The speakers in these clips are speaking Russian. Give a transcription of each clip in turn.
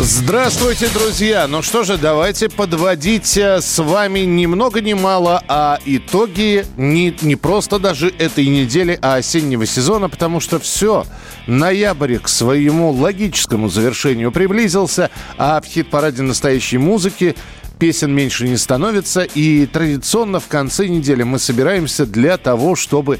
Здравствуйте, друзья! Ну что же, давайте подводить э, с вами ни много ни мало, а итоги не, не просто даже этой недели, а осеннего сезона, потому что все, ноябрь к своему логическому завершению приблизился, а в хит-параде настоящей музыки песен меньше не становится, и традиционно в конце недели мы собираемся для того, чтобы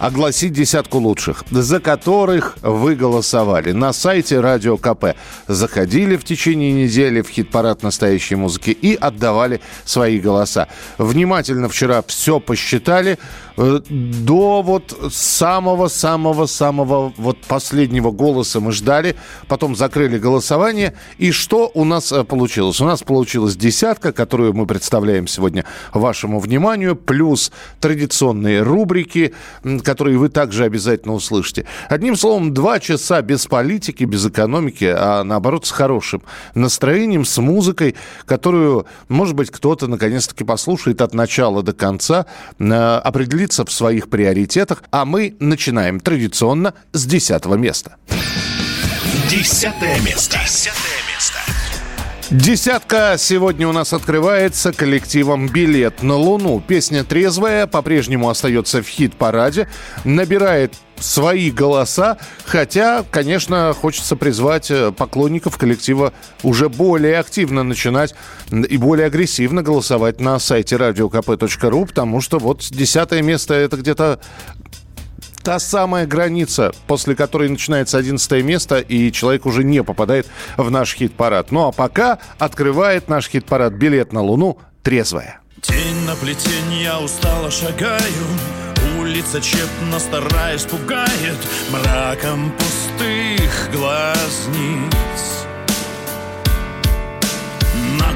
огласить десятку лучших, за которых вы голосовали. На сайте Радио КП заходили в течение недели в хит-парад настоящей музыки и отдавали свои голоса. Внимательно вчера все посчитали э, до вот самого-самого-самого вот последнего голоса мы ждали, потом закрыли голосование. И что у нас э, получилось? У нас получилась десятка, которую мы представляем сегодня вашему вниманию, плюс традиционные рубрики, которые вы также обязательно услышите. Одним словом, два часа без политики, без экономики, а наоборот с хорошим настроением, с музыкой, которую, может быть, кто-то наконец-таки послушает от начала до конца, э, определится в своих приоритетах. А мы начинаем традиционно с десятого места. Десятое место. Десятое место. Десятка сегодня у нас открывается коллективом «Билет на Луну». Песня трезвая по-прежнему остается в хит-параде, набирает свои голоса, хотя, конечно, хочется призвать э, поклонников коллектива уже более активно начинать и более агрессивно голосовать на сайте radiokp.ru, потому что вот десятое место это где-то та самая граница, после которой начинается 11 место, и человек уже не попадает в наш хит-парад. Ну а пока открывает наш хит-парад «Билет на Луну» трезвая. Тень на плетень, я устало шагаю Улица тщетно стараясь пугает Мраком пустых глазниц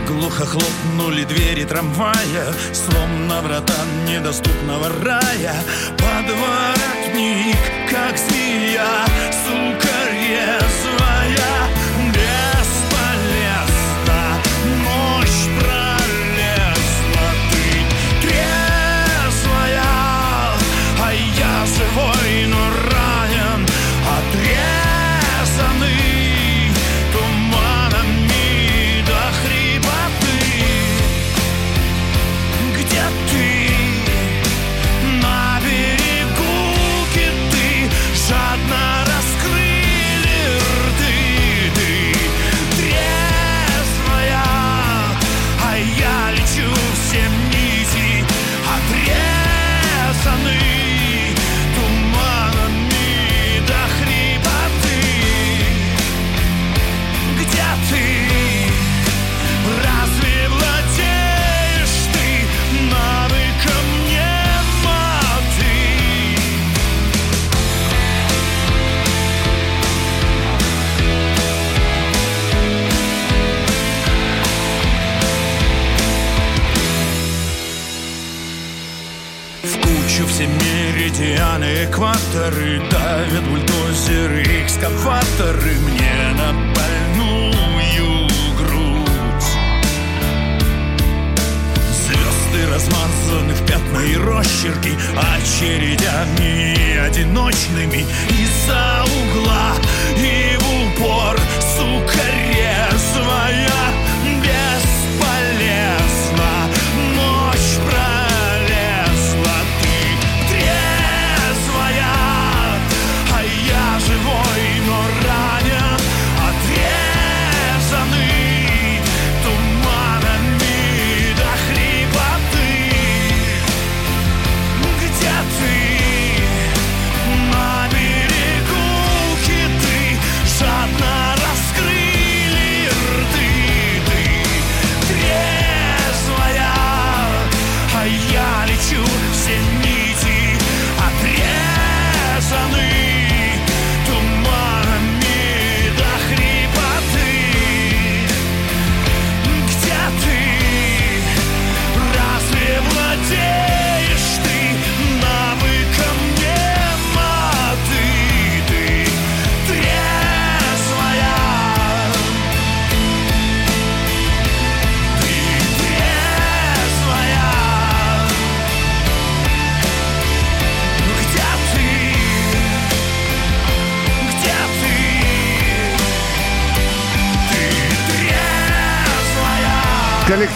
Наглухо хлопнули двери трамвая Словно врата недоступного рая. Подворотник, как змея Сука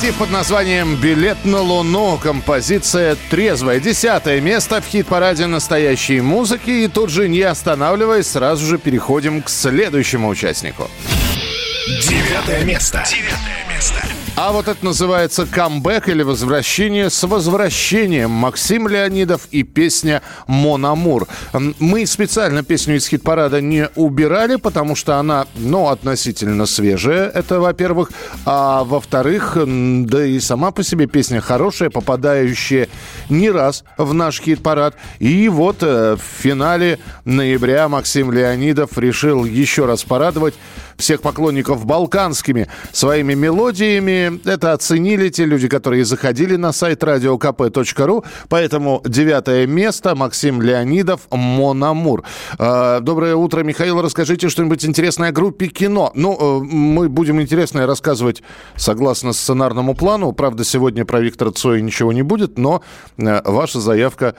Коллектив под названием «Билет на Луну». Композиция «Трезвая». Десятое место в хит-параде настоящей музыки. И тут же, не останавливаясь, сразу же переходим к следующему участнику. Девятое место. Девятое место. А вот это называется камбэк или возвращение с возвращением. Максим Леонидов и песня «Монамур». М, Мы специально песню из хит-парада не убирали, потому что она, ну, относительно свежая, это во-первых. А во-вторых, да и сама по себе песня хорошая, попадающая не раз в наш хит-парад. И вот э, в финале ноября Максим Леонидов решил еще раз порадовать всех поклонников балканскими своими мелодиями. Это оценили те люди, которые заходили на сайт radiokp.ru. Поэтому девятое место Максим Леонидов «Монамур». Э, Доброе утро, Михаил. Расскажите что-нибудь интересное о группе кино. Ну, э, мы будем интересное рассказывать согласно сценарному плану. Правда, сегодня про Виктора Цоя ничего не будет, но э, ваша заявка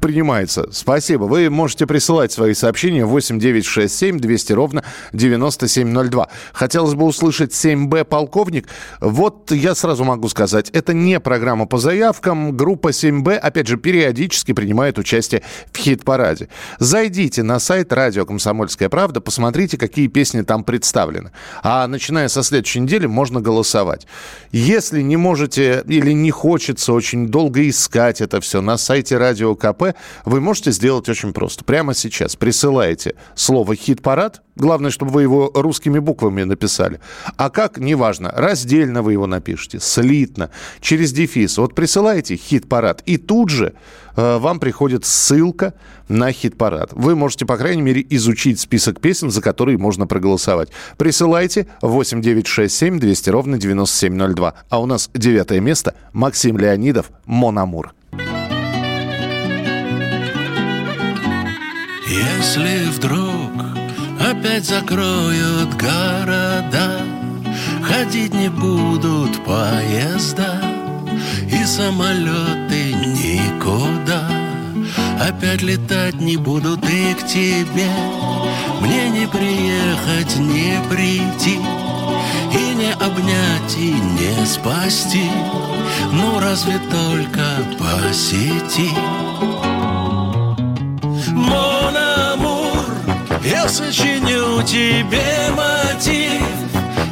принимается. Спасибо. Вы можете присылать свои сообщения 8 9 6 7 200 ровно 9702. Хотелось бы услышать 7Б полковник. Вот я сразу могу сказать, это не программа по заявкам. Группа 7Б, опять же, периодически принимает участие в хит-параде. Зайдите на сайт радио «Комсомольская правда», посмотрите, какие песни там представлены. А начиная со следующей недели можно голосовать. Если не можете или не хочется очень долго искать это все на сайте Радио КП, вы можете сделать очень просто. Прямо сейчас присылаете слово «хит-парад», главное, чтобы вы его русскими буквами написали. А как, неважно, раздельно вы его напишите, слитно, через дефис. Вот присылаете «хит-парад», и тут же э, вам приходит ссылка на хит-парад. Вы можете, по крайней мере, изучить список песен, за которые можно проголосовать. Присылайте 8967 200 ровно 9702. А у нас девятое место Максим Леонидов «Монамур». Если вдруг опять закроют города, Ходить не будут поезда И самолеты никуда. Опять летать не будут и к тебе Мне не приехать, не прийти И не обнять, и не спасти. Ну разве только по Мон амур, я сочиню тебе мотив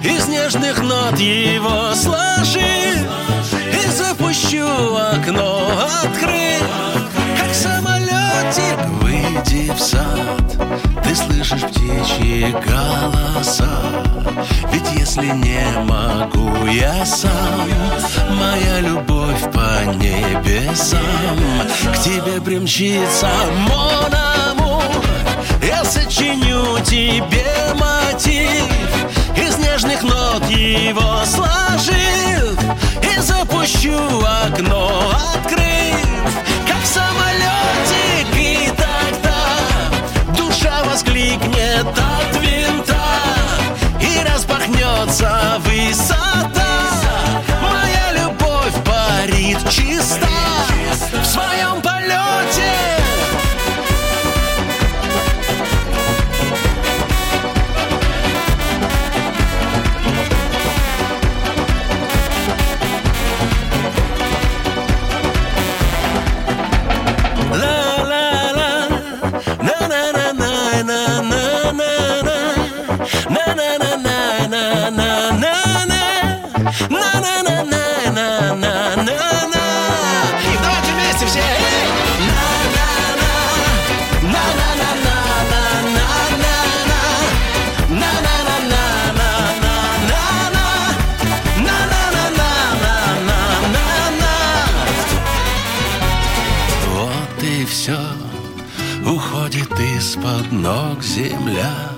Из нежных нот его сложив И запущу окно, самолетик, выйди в сад Ты слышишь птичьи голоса. Ведь если не могу я сам Моя любовь по небесам. К тебе примчится мон амур Я сочиню тебе мотив. Из нежных нот его сложив И запущу окно, открыв Как самолетик воскликнет от винта И распахнется высота. Моя любовь парит чиста В своем ног земля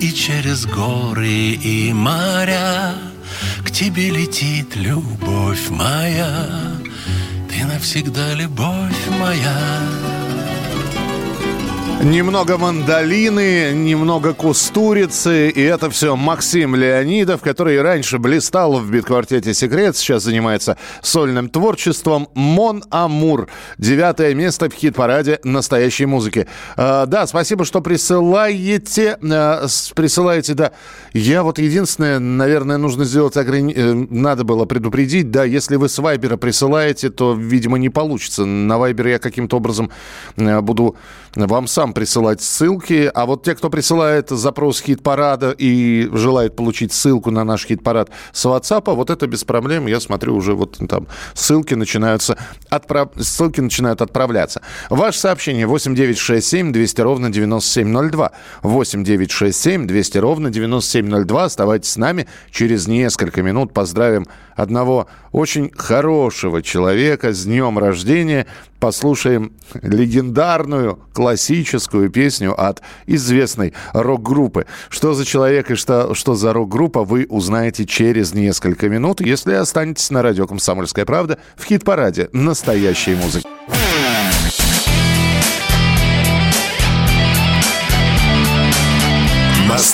И через горы и моря К тебе летит любовь моя и навсегда любовь моя. Немного мандолины, немного кустурицы, и это все Максим Леонидов, который раньше блистал в бит-квартете «Секрет», сейчас занимается сольным творчеством. «Мон Амур». Девятое место в хит-параде настоящей музыки. А, да, спасибо, что присылаете. А, присылаете, да. Я вот единственное, наверное, нужно сделать ограни... Э, надо было предупредить, да, если вы с Вайбера присылаете, то, видимо, не получится. На Вайбер я каким-то образом э, буду вам сам присылать ссылки. А вот те, кто присылает запрос хит-парада и желает получить ссылку на наш хит-парад с WhatsApp, вот это без проблем. Я смотрю, уже вот там ссылки начинаются, отправ... ссылки начинают отправляться. Ваше сообщение 8967 200 ровно 9702. 8967 200 ровно 9702. Оставайтесь с нами. Через несколько минут поздравим одного очень хорошего человека с днем рождения. Послушаем легендарную классическую песню от известной рок-группы. Что за человек и что, что за рок-группа, вы узнаете через несколько минут, если останетесь на радио «Комсомольская правда» в хит-параде настоящей музыки.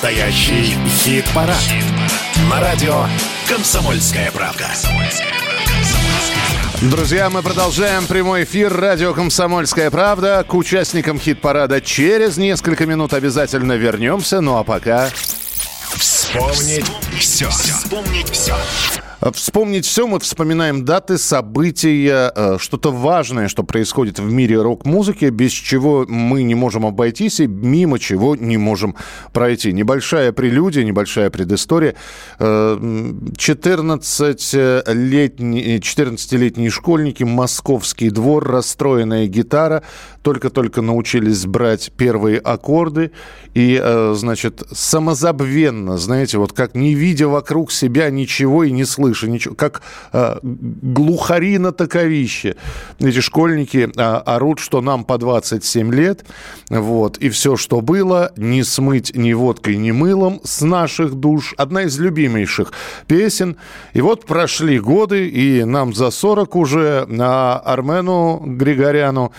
Настоящий хит-парад. На радио «Комсомольская правда». Друзья, мы продолжаем прямой эфир радио «Комсомольская правда». К участникам хит-парада через несколько минут обязательно вернемся. Ну а пока... Вспомнить все. Вспомнить все. Вспомнить все, мы вспоминаем даты, события, э, что-то важное, что происходит в мире рок-музыки, без чего мы не можем обойтись и мимо чего не можем пройти. Небольшая прелюдия, небольшая предыстория. 14-летние, э, 14 школьники, московский двор, расстроенная гитара, только-только научились брать первые аккорды и, э, значит, самозабвенно, знаете, вот как не видя вокруг себя ничего и не слыша, слыша ничего, как э, глухари на таковище. Эти школьники э, орут, что нам по 27 лет, вот, и все, что было, не смыть ни водкой, ни мылом с наших душ. Одна из любимейших песен. И вот прошли годы, и нам за 40 уже, а Армену Григоряну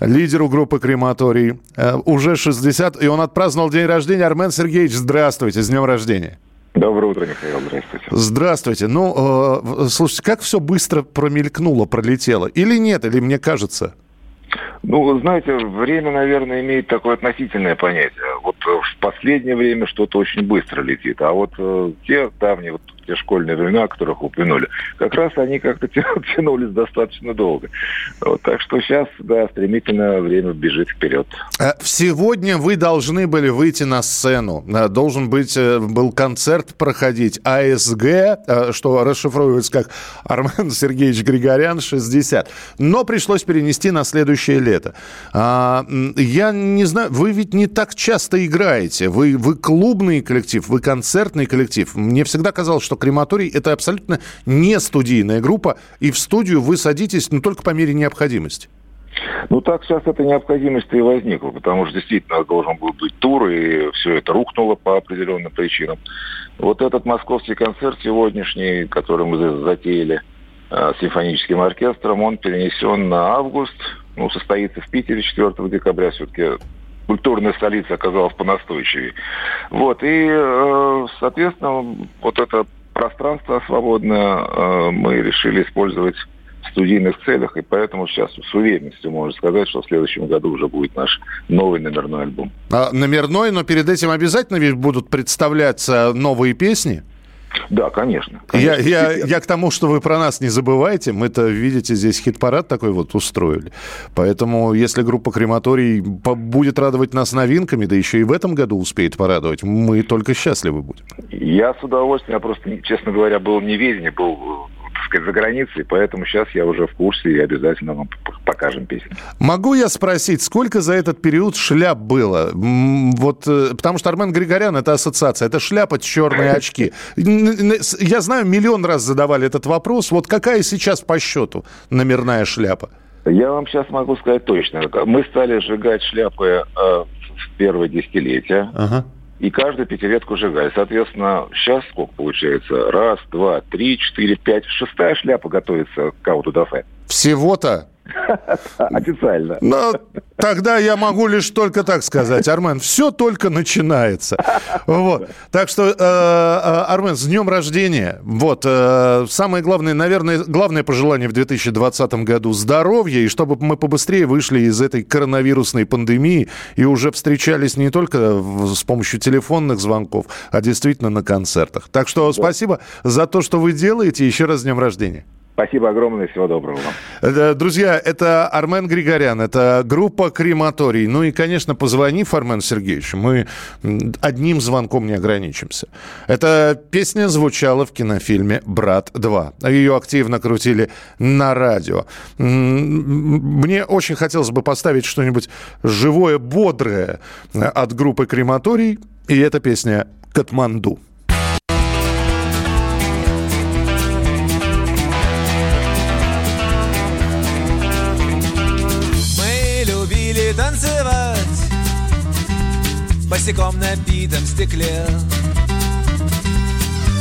лидеру группы «Крематорий». Э, уже 60, и он отпраздновал день рождения. Армен Сергеевич, здравствуйте, с днем рождения. Доброе утро, Михаил, здравствуйте. Здравствуйте. Ну, э, слушайте, как все быстро промелькнуло, пролетело? Или нет, или мне кажется? Ну, знаете, время, наверное, имеет такое относительное понятие. Вот э, в последнее время что-то очень быстро летит. А вот э, те давние, вот те школьные времена, о которых упомянули, как раз они как-то тянулись достаточно долго. Вот, так что сейчас, да, стремительно время бежит вперед. Э, сегодня вы должны были выйти на сцену. Э, должен быть, э, был концерт проходить АСГ, что расшифровывается как Армен Сергеевич Григорян 60. Но пришлось перенести на следующее лето. А, я не знаю, вы ведь не так часто играете. Вы, вы клубный коллектив, вы концертный коллектив. Мне всегда казалось, что крематорий – это абсолютно не студийная группа, и в студию вы садитесь, ну, только по мере необходимости. Ну, так сейчас эта необходимость и возникла, потому что действительно должен был быть тур, и все это рухнуло по определенным причинам. Вот этот московский концерт сегодняшний, который мы затеяли э, симфоническим оркестром, он перенесен на август, ну, состоится в Питере 4 декабря, все-таки культурная столица оказалась понастойчивее. Вот, и, э, соответственно, вот это пространство свободное э, мы решили использовать в студийных целях, и поэтому сейчас с уверенностью можно сказать, что в следующем году уже будет наш новый номерной альбом. А, номерной, но перед этим обязательно ведь будут представляться новые песни? Да, конечно. конечно. Я, я, я к тому, что вы про нас не забывайте. Мы-то, видите, здесь хит-парад такой вот устроили. Поэтому, если группа «Крематорий» будет радовать нас новинками, да еще и в этом году успеет порадовать, мы только счастливы будем. Я с удовольствием, я просто, честно говоря, был неведение, был сказать, за границей, поэтому сейчас я уже в курсе и обязательно вам покажем песню. Могу я спросить, сколько за этот период шляп было? Вот, э, потому что Армен Григорян – это ассоциация, это шляпа, черные очки. Я знаю, миллион раз задавали этот вопрос. Вот какая сейчас по счету номерная шляпа? Я вам сейчас могу сказать точно. Мы стали сжигать шляпы э, в первое десятилетие. Ага и каждую пятилетку сжигали. Соответственно, сейчас сколько получается? Раз, два, три, четыре, пять. Шестая шляпа готовится к аутодафе. Всего-то Официально. Ну, тогда я могу лишь только так сказать, Армен, все только начинается. Вот. Так что, э, э, Армен, с днем рождения. Вот. Э, самое главное, наверное, главное пожелание в 2020 году – здоровья, и чтобы мы побыстрее вышли из этой коронавирусной пандемии и уже встречались не только с помощью телефонных звонков, а действительно на концертах. Так что спасибо за то, что вы делаете. Еще раз с днем рождения. Спасибо огромное, всего доброго вам. Э, друзья, это Армен Григорян, это группа «Крематорий». Ну и, конечно, позвонив Армену Сергеевичу, мы одним звонком не ограничимся. Эта песня звучала в кинофильме «Брат 2». Ее активно крутили на радио. Мне очень хотелось бы поставить что-нибудь живое, бодрое от группы «Крематорий», и эта песня «Катманду». Босиком на битом стекле.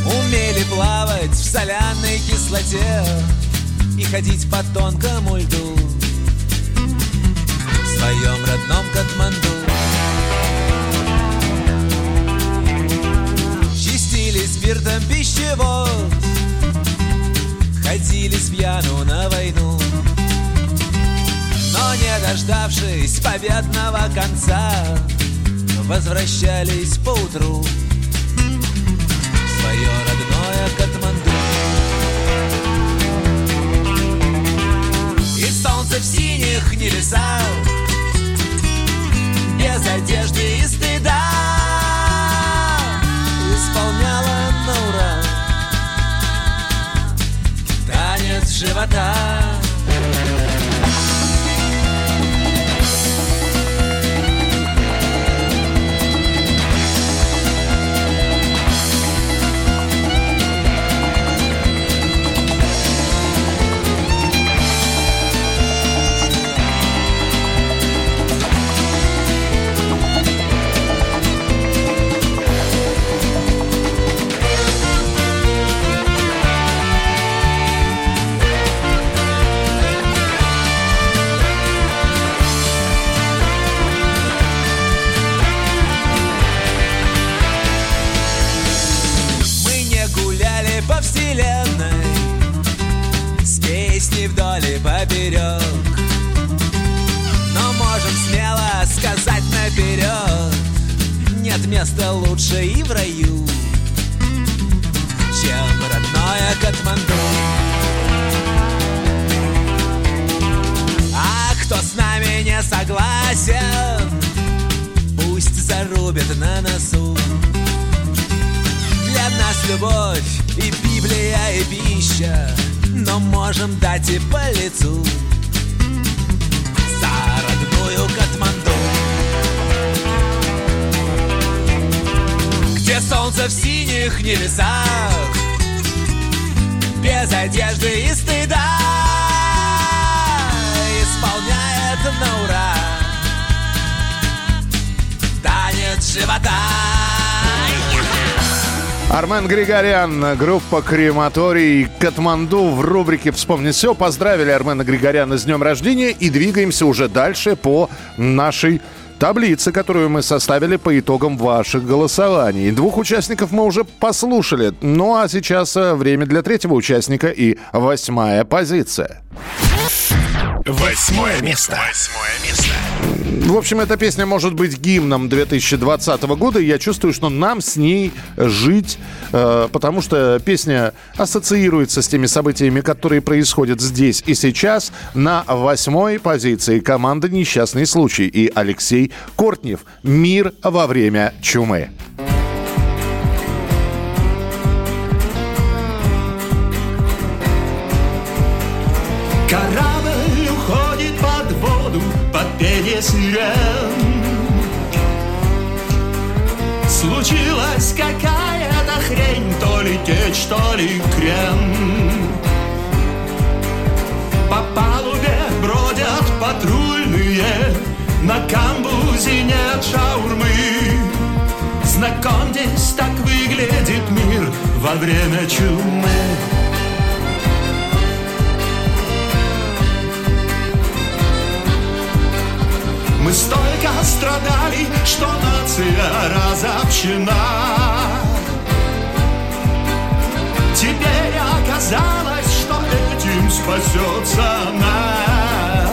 Умели плавать в соляной кислоте И ходить по тонкому льду В своем родном Катманду. Чистили спиртом пищевод Ходили с пьяну на войну. Но не дождавшись победного конца возвращались по утру свое родное Катманду. И солнце в синих небесах, без одежды и стыда, исполняла на ура танец живота. Григорян, группа «Крематорий» Катманду в рубрике «Вспомнить все». Поздравили Армена Григоряна с днем рождения и двигаемся уже дальше по нашей таблицы, которую мы составили по итогам ваших голосований. Двух участников мы уже послушали. Ну а сейчас э, время для третьего участника и восьмая позиция. Восьмое место. Восьмое место. В общем, эта песня может быть гимном 2020 года. И я чувствую, что нам с ней жить, э, потому что песня ассоциируется с теми событиями, которые происходят здесь и сейчас. На восьмой позиции команда «Несчастный случай» и Алексей Кортнев «Мир во время чумы». Сирен. Случилась какая-то хрень То ли течь, то ли крем По палубе бродят патрульные На камбузе нет шаурмы. Знакомьтесь, так выглядит мир Во время чумы Мы столько страдали, что нация разобщена. Теперь оказалось, что этим спасется она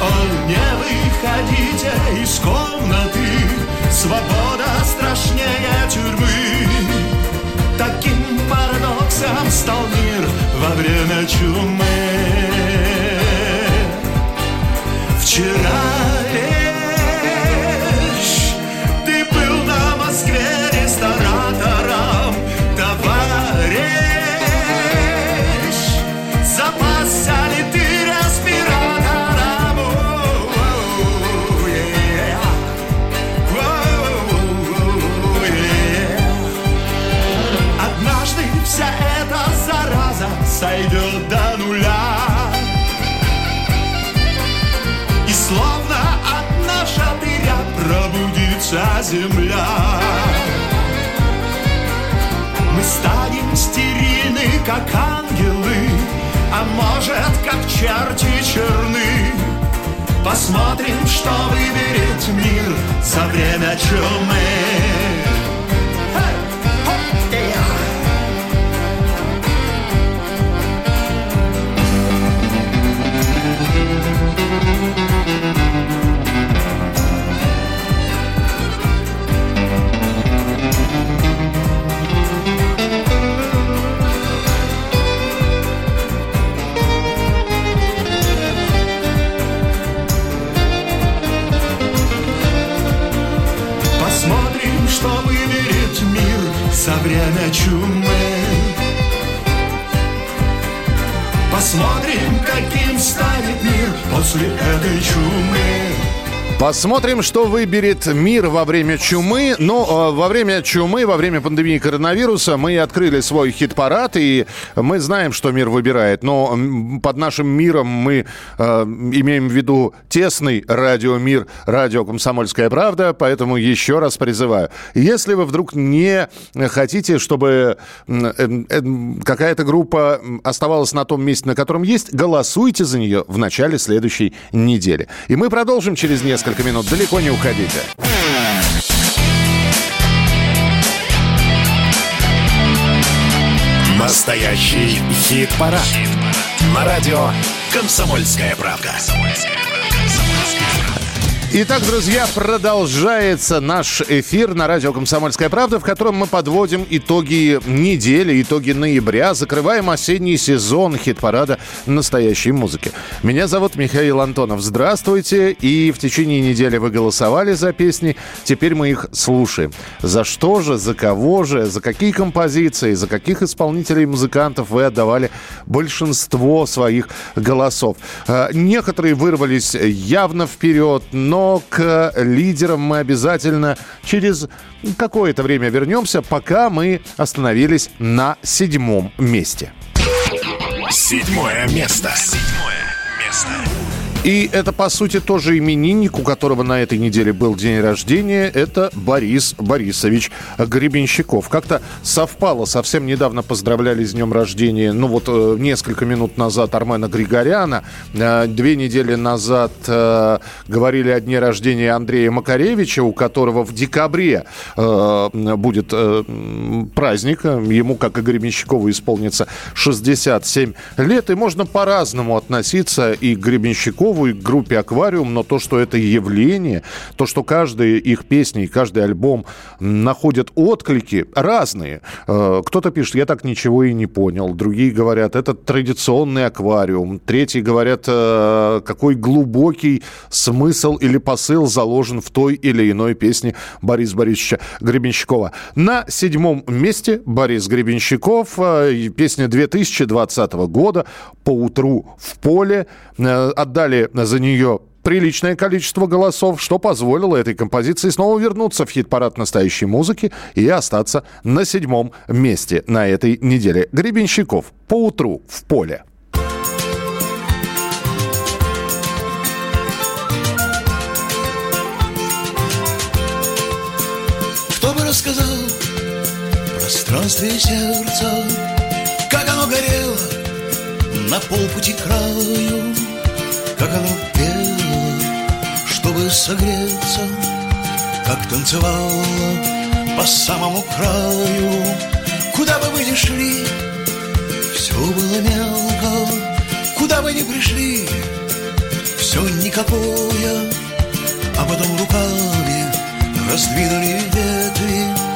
О, не выходите из комнаты. Свобода страшнее тюрьмы. Таким парадоксом стал мир во время чумы. Вчера земля. Мы станем стерильны, как ангелы, а может, как черти черны. Посмотрим, что выберет мир за время чумы. Hey! Хоп! За время чумы. Посмотрим, каким станет мир после этой чумы. Посмотрим, что выберет мир во время чумы. Э, во время чумы, во время пандемии коронавируса мы открыли свой хит-парад, и мы знаем, что мир выбирает. Но под нашим миром мы э, имеем в виду тесный радиомир, радио «Комсомольская правда», поэтому еще раз призываю. Если вы вдруг не хотите, чтобы э, э, какая-то группа оставалась на том месте, на котором есть, голосуйте за нее в начале следующей недели. И мы продолжим через несколько минут. Далеко не уходите. Настоящий хит-парад. На радио «Комсомольская правда». Итак, друзья, продолжается наш эфир на радио «Комсомольская правда», в котором мы подводим итоги недели, итоги ноября, закрываем осенний сезон хит-парада настоящей музыки. Меня зовут Михаил Антонов. Здравствуйте. И в течение недели вы голосовали за песни, теперь мы их слушаем. За что же, за кого же, за какие композиции, за каких исполнителей и музыкантов вы отдавали большинство своих голосов. Э, Некоторые вырвались явно вперед, но к лидерам мы обязательно через какое-то время вернемся, пока мы остановились на седьмом месте. Седьмое место. Седьмое место. И это, по сути, тоже именинник, у которого на этой неделе был день рождения. Это Борис Борисович Гребенщиков. Как-то совпало, совсем недавно поздравляли с днем рождения, ну вот э, несколько минут назад Армена Григоряна. Э, Две недели назад э, говорили о дне рождения Андрея Макаревича, у которого в декабре будет праздник. Ему, как и Гребенщикову, исполнится 67 лет. И можно по-разному относиться и к Гребенщикову, к группе «Аквариум», но то, что это явление, то, что каждая их песня и каждый альбом находят отклики разные. Э, Кто-то пишет, я так ничего и не понял. Другие говорят, это традиционный аквариум. Третьи говорят, э, какой глубокий смысл или посыл заложен в той или иной песне Бориса Борисовича Гребенщикова. На седьмом месте Борис Гребенщиков, э, песня 2020 года «По утру в поле». Э, За нее приличное количество голосов, что позволило этой композиции снова вернуться в хит-парад настоящей музыки и остаться на седьмом месте на этой неделе. Гребенщиков «По утру в поле». Кто бы рассказал в пространстве сердца, как оно горело на полпути к краю, как оно пело, чтобы согреться, как танцевала по самому краю. Куда бы вы ни шли, все было мелко. Куда бы ни пришли, все никакое. А потом руками раздвинули ветви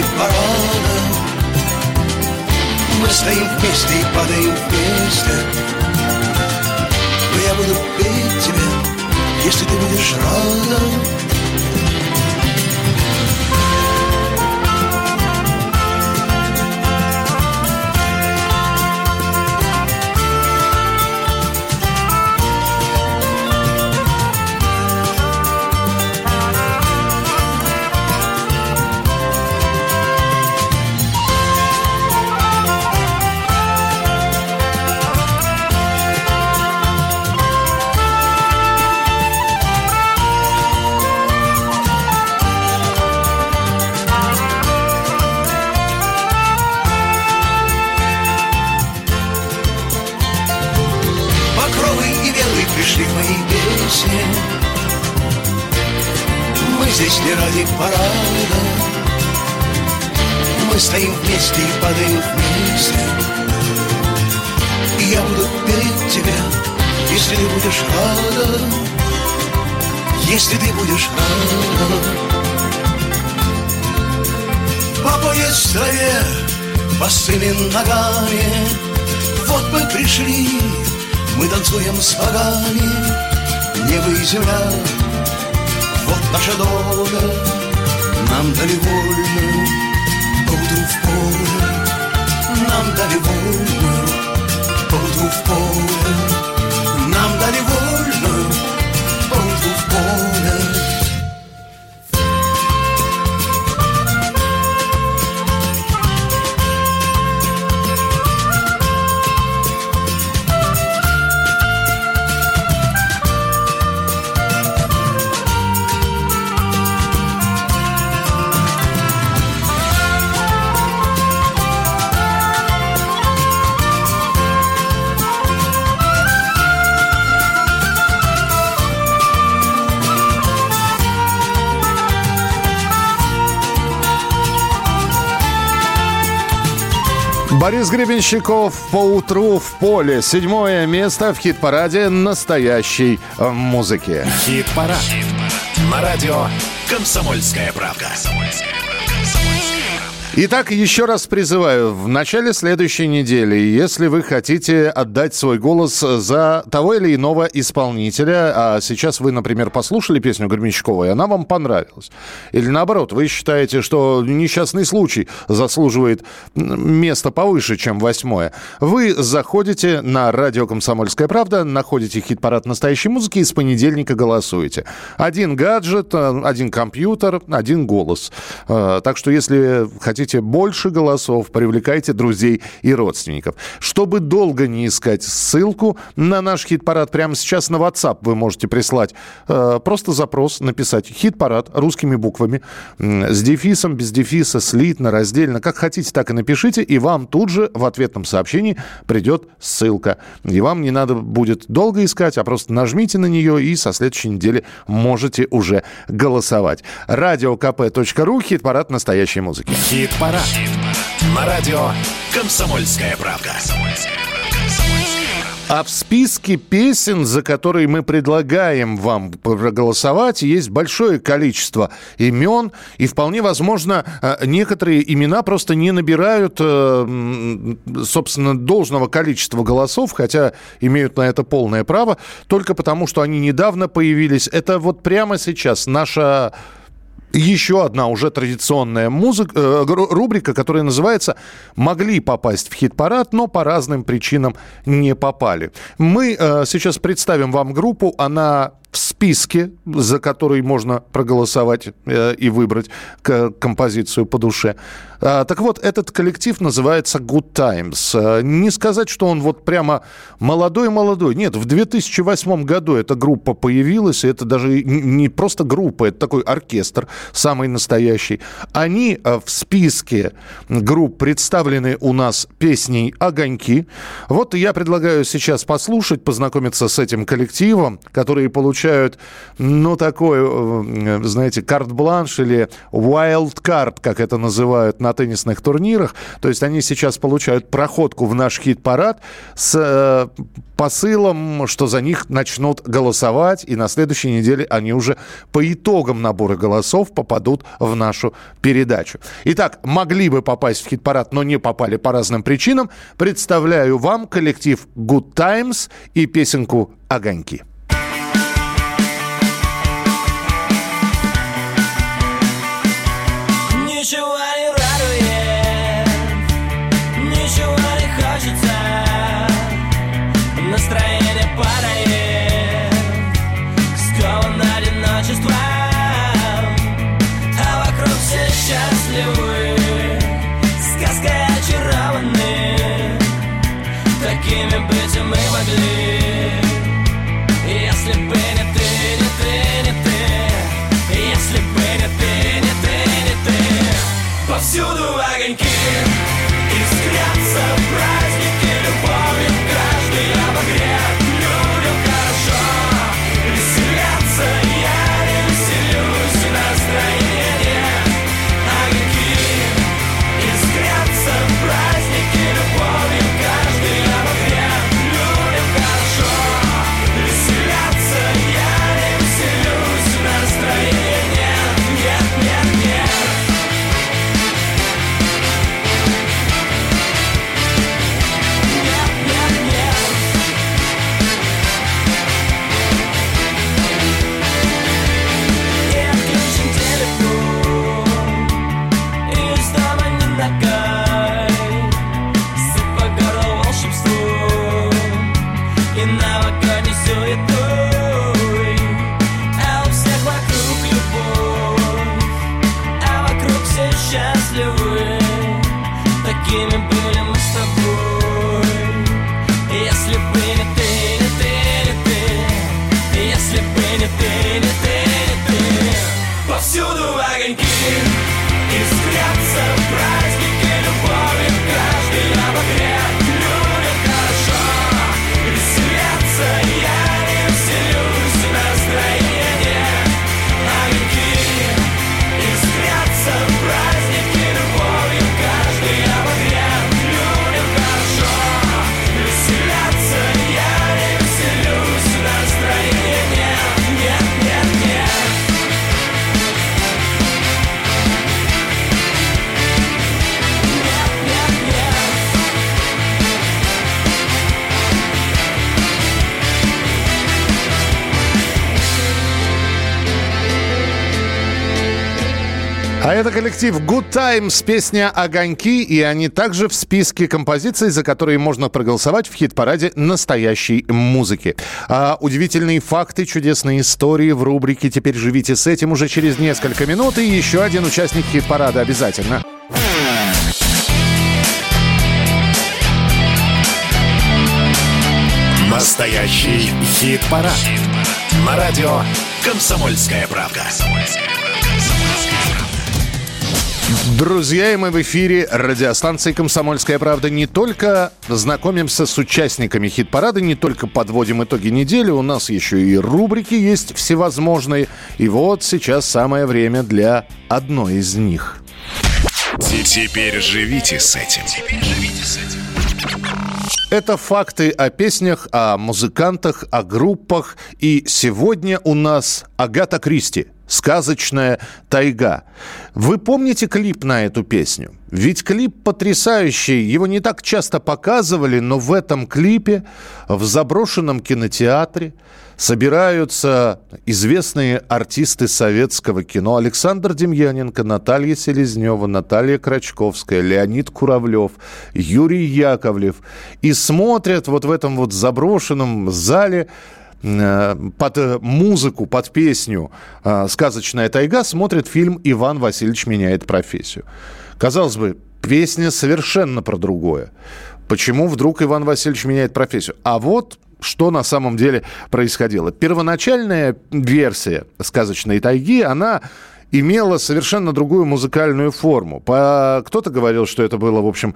ради парада. Мы стоим вместе и падаем вместе. Но я буду петь тебе, если ты будешь рада. С богами, небо и земля. Вот наша доля, нам дали вольную, Борис Гребенщиков по утру в поле. Седьмое место в хит-параде настоящей э, музыки. Хит-парад. На радио «Комсомольская правка». Итак, еще раз призываю, в начале следующей недели, если вы хотите отдать свой голос за того или иного исполнителя, а сейчас вы, например, послушали песню Гремячкова, и она вам понравилась, или наоборот, вы считаете, что несчастный случай заслуживает места повыше, чем восьмое, вы заходите на радио «Комсомольская правда», находите хит-парад настоящей музыки и с понедельника голосуете. Один гаджет, один компьютер, один голос. Э, Так что, если хотите больше голосов, привлекайте друзей и родственников. Чтобы долго не искать ссылку на наш хит-парад, прямо сейчас на WhatsApp вы можете прислать э, просто запрос, написать хит-парад русскими буквами, м, с дефисом, без дефиса, слитно, раздельно, как хотите, так и напишите, и вам тут же в ответном сообщении придет ссылка. И вам не надо будет долго искать, а просто нажмите на нее и со следующей недели можете уже голосовать. Радиокп.ру, хит-парад настоящей музыки. Хит-парад. На радио «Комсомольская правка». А в списке песен, за которые мы предлагаем вам проголосовать, есть большое количество имен, и вполне возможно, э, некоторые имена просто не набирают, э, собственно, должного количества голосов, хотя имеют на это полное право, только потому, что они недавно появились. Это вот прямо сейчас наша еще одна уже традиционная музыка, э, рубрика, которая называется «Могли попасть в хит-парад, но по разным причинам не попали». Мы э, сейчас представим вам группу, она в списке, за который можно проголосовать э, и выбрать композицию по душе. А, так вот, этот коллектив называется Good Times. А, не сказать, что он вот прямо молодой-молодой. Нет, в 2008 году эта группа появилась, и это даже не просто группа, это такой оркестр, самый настоящий. Они а, в списке групп представлены у нас песней «Огоньки». Вот я предлагаю сейчас послушать, познакомиться с этим коллективом, которые получают, ну, такой, э, знаете, карт-бланш или wild card, как это называют на на теннисных турнирах. То есть они сейчас получают проходку в наш хит-парад с э, посылом, что за них начнут голосовать, и на следующей неделе они уже по итогам набора голосов попадут в нашу передачу. Итак, могли бы попасть в хит-парад, но не попали по разным причинам. Представляю вам коллектив Good Times и песенку «Огоньки». А это коллектив Good Times, песня «Огоньки», и они также в списке композиций, за которые можно проголосовать в хит-параде настоящей музыки. А удивительные факты, чудесные истории в рубрике «Теперь живите с этим» уже через несколько минут, и еще один участник хит-парада обязательно. Настоящий хит-парад. На радио «Комсомольская правка». «Комсомольская правка». Друзья, и мы в эфире радиостанции «Комсомольская правда». Не только знакомимся с участниками хит-парада, не только подводим итоги недели, у нас еще и рубрики есть всевозможные. И вот сейчас самое время для одной из них. Теперь живите с этим. Теперь живите с этим. Это факты о песнях, о музыкантах, о группах. И сегодня у нас Агата Кристи – «Сказочная тайга». Вы помните клип на эту песню? Ведь клип потрясающий, его не так часто показывали, но в этом клипе в заброшенном кинотеатре собираются известные артисты советского кино Александр Демьяненко, Наталья Селезнева, Наталья Крачковская, Леонид Куравлев, Юрий Яковлев и смотрят вот в этом вот заброшенном зале под музыку, под песню э, «Сказочная тайга» смотрит фильм «Иван Васильевич меняет профессию». Казалось бы, песня совершенно про другое. Почему вдруг Иван Васильевич меняет профессию? А вот что на самом деле происходило. Первоначальная версия сказочной тайги, она имела совершенно другую музыкальную форму. По... Кто-то говорил, что это было, в общем,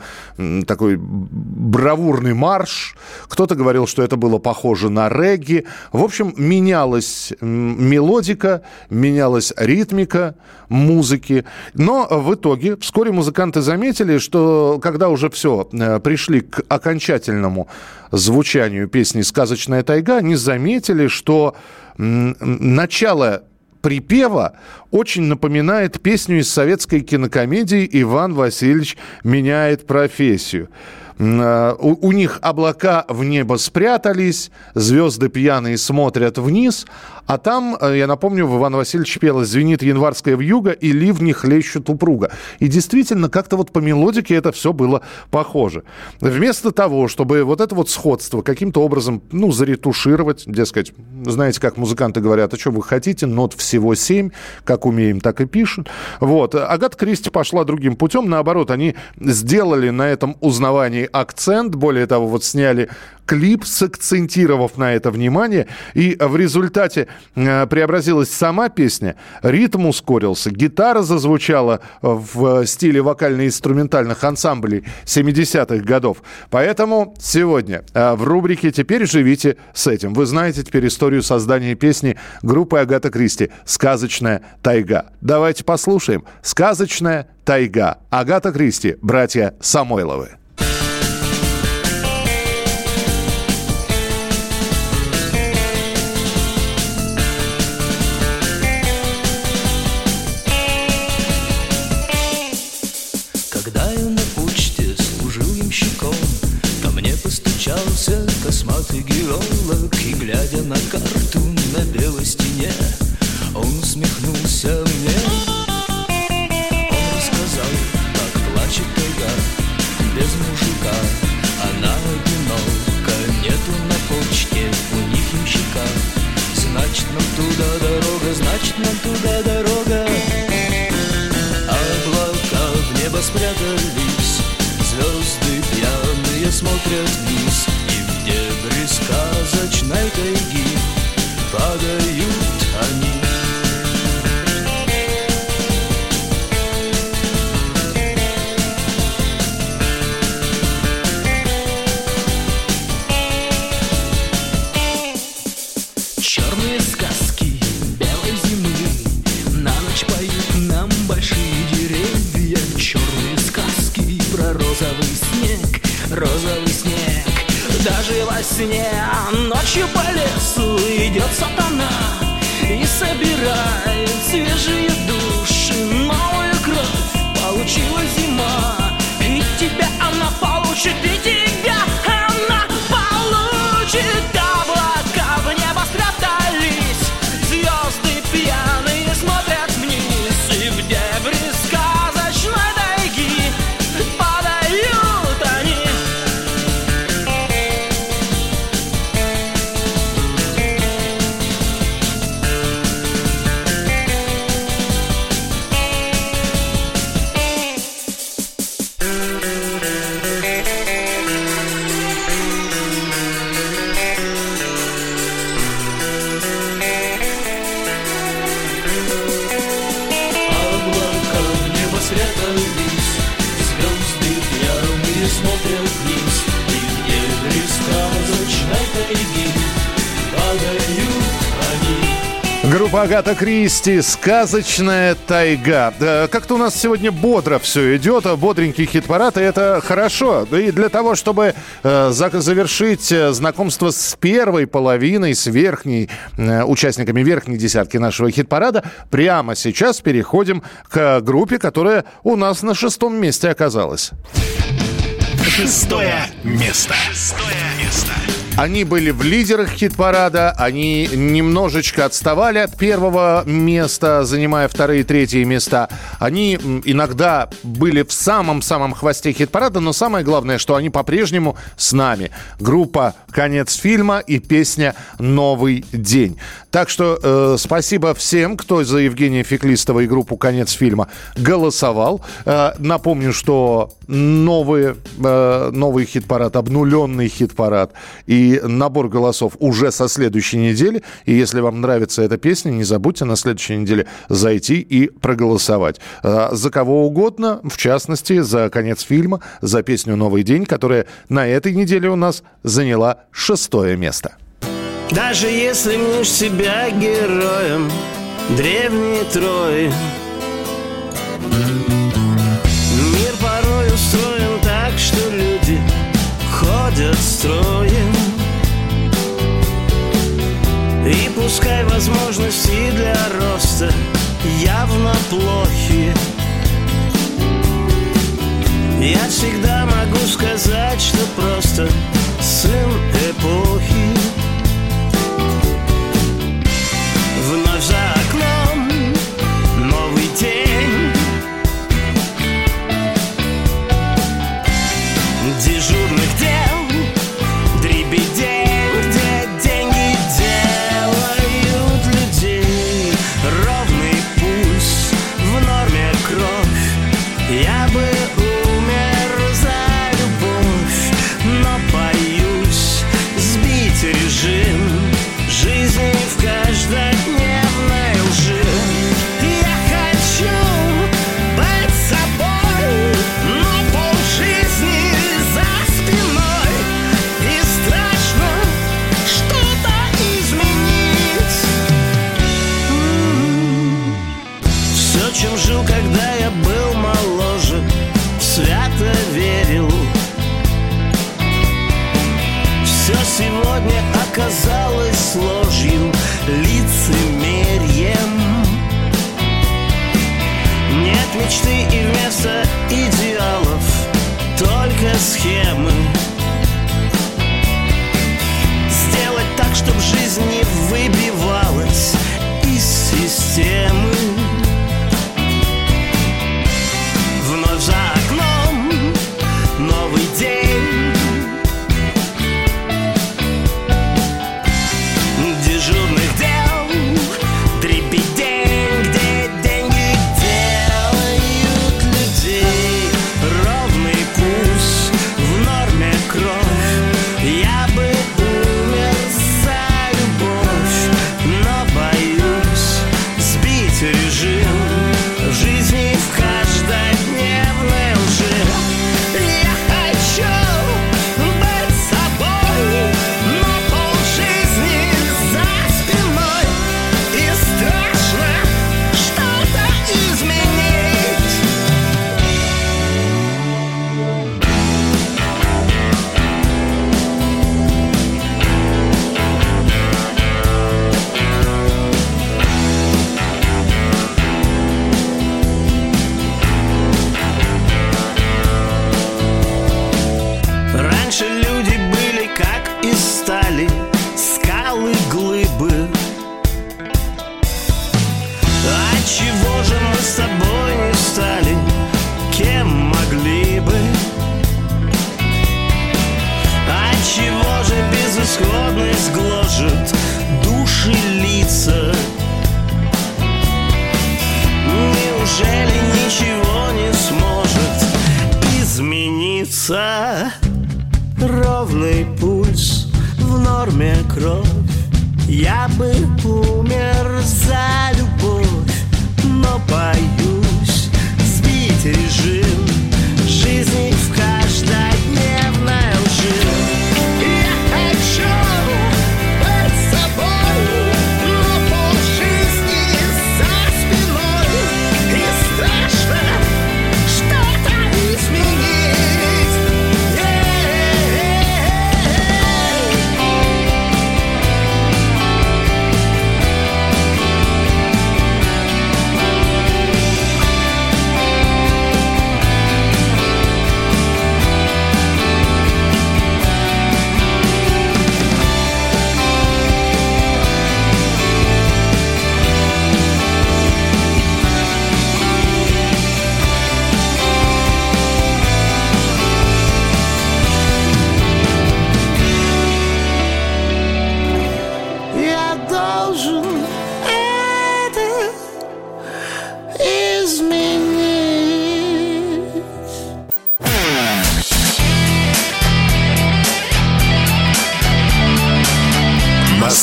такой бравурный марш, кто-то говорил, что это было похоже на регги. В общем, менялась мелодика, менялась ритмика музыки. Но в итоге вскоре музыканты заметили, что когда уже все, э, пришли к окончательному звучанию песни «Сказочная тайга», они заметили, что начало припева очень напоминает песню из советской кинокомедии «Иван Васильевич меняет профессию». А, у, у них облака в небо спрятались, звезды пьяные смотрят вниз, а там, э, я напомню, в Иван Васильевич пелось «Звенит январская вьюга» и «Ливни хлещут упруга». И действительно, как-то вот по мелодике это все было похоже. Вместо того, чтобы вот это вот сходство каким-то образом, ну, заретушировать, дескать, знаете, как музыканты говорят, а что вы хотите, нот всего семь, как умеем, так и пишут. Вот. Агат Кристи пошла другим путем, наоборот, они сделали на этом узнавании акцент, более того, вот сняли клип, сакцентировав на это внимание, и в результате э, преобразилась сама песня, ритм ускорился, гитара зазвучала в стиле вокально-инструментальных ансамблей 70-х годов. Поэтому сегодня э, в рубрике «Теперь живите с этим». Вы знаете теперь историю создания песни группы Агата Кристи «Сказочная тайга». Давайте послушаем «Сказочная тайга». Агата Кристи, братья Самойловы. Пьяные сне Ночью по лесу идет сатана И собирает Агата Кристи «Сказочная тайга». Как-то у нас сегодня бодро все идет, а бодренький хит-парад, и это хорошо. И для того, чтобы э, за- завершить э, знакомство с первой половиной, с верхней, э, участниками верхней десятки нашего хит-парада, прямо сейчас переходим к группе, которая у нас на шестом месте оказалась. Шестое место. Шестое место. Они были в лидерах хит-парада, они немножечко отставали от первого места, занимая вторые и третьи места. Они иногда были в самом-самом хвосте хит-парада, но самое главное, что они по-прежнему с нами. Группа «Конец фильма» и песня «Новый день». Так что э, спасибо всем, кто за Евгения Феклистова и группу «Конец фильма» голосовал. Э, напомню, что новые, э, новый хит-парад, обнуленный хит-парад и набор голосов уже со следующей недели. И если вам нравится эта песня, не забудьте на следующей неделе зайти и проголосовать. А, за кого угодно, в частности, за конец фильма, за песню «Новый день», которая на этой неделе у нас заняла шестое место. Даже если мнешь себя героем древней Трои, Мир порой устроен так, что люди ходят строем. И пускай возможности для роста явно плохи. Я всегда могу сказать, что просто сын эпохи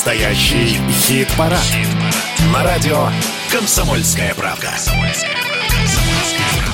Настоящий хит-парад. На радио «Комсомольская правда».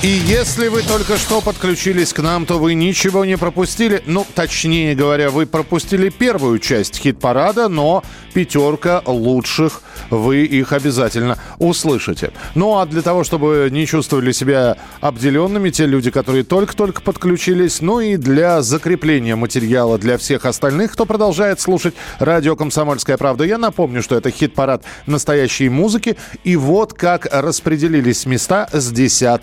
И если вы только что подключились к нам, то вы ничего не пропустили. Ну, точнее говоря, вы пропустили первую часть хит-парада, но пятерка лучших вы их обязательно услышите. Ну а для того, чтобы не чувствовали себя обделенными те люди, которые только-только подключились, ну и для закрепления материала для всех остальных, кто продолжает слушать радио «Комсомольская правда», я напомню, что это хит-парад настоящей музыки. И вот как распределились места с 10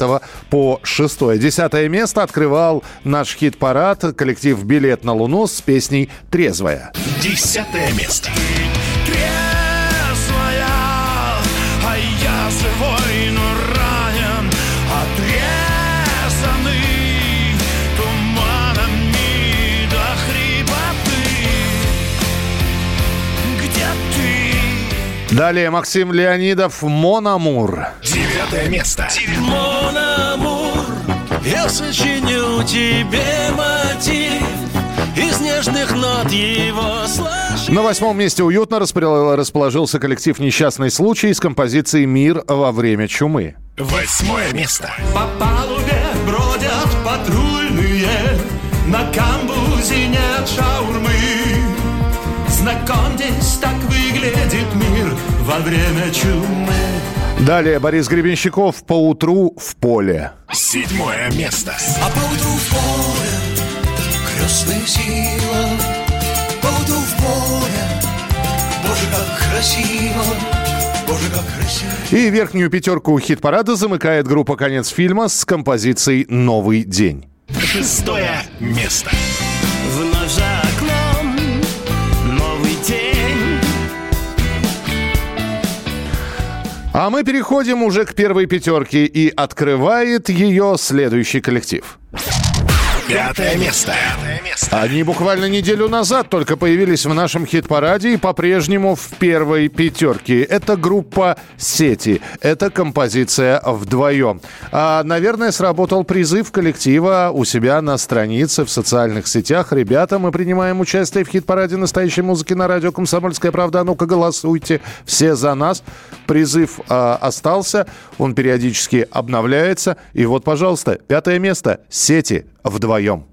по 6. Десятое место открывал наш хит-парад коллектив «Билет на Луну» с песней «Трезвая». Десятое место. Далее Максим Леонидов «Мономур». Девятое место. Мон амур, я сочиню тебе мотив Из нежных нот его сложи На восьмом месте уютно расположился коллектив «Несчастный случай» с композицией «Мир во время чумы». Восьмое место. По палубе бродят патрульные На камбузе нет шаурмы Знакомьтесь, так во время чумы Далее Борис Гребенщиков «По утру в поле». Седьмое место. А поутру в поле крестная сила, Поутру в поле, Боже, как красиво, Боже, как красиво. И верхнюю пятерку хит-парада замыкает группа «Конец фильма» с композицией «Новый день». Шестое место. Вновь за окном А мы переходим уже к первой пятерке, и открывает ее следующий коллектив. Пятое место. Они буквально неделю назад только появились в нашем хит-параде и по-прежнему в первой пятерке. Это группа «Сети». Это композиция «Вдвоем». А, наверное, сработал призыв коллектива у себя на странице в социальных сетях. Ребята, мы принимаем участие в хит-параде настоящей музыки на радио «Комсомольская правда». А ну-ка голосуйте все за нас. Призыв а, остался, он периодически обновляется. И вот, пожалуйста, пятое место «Сети» вдвоем.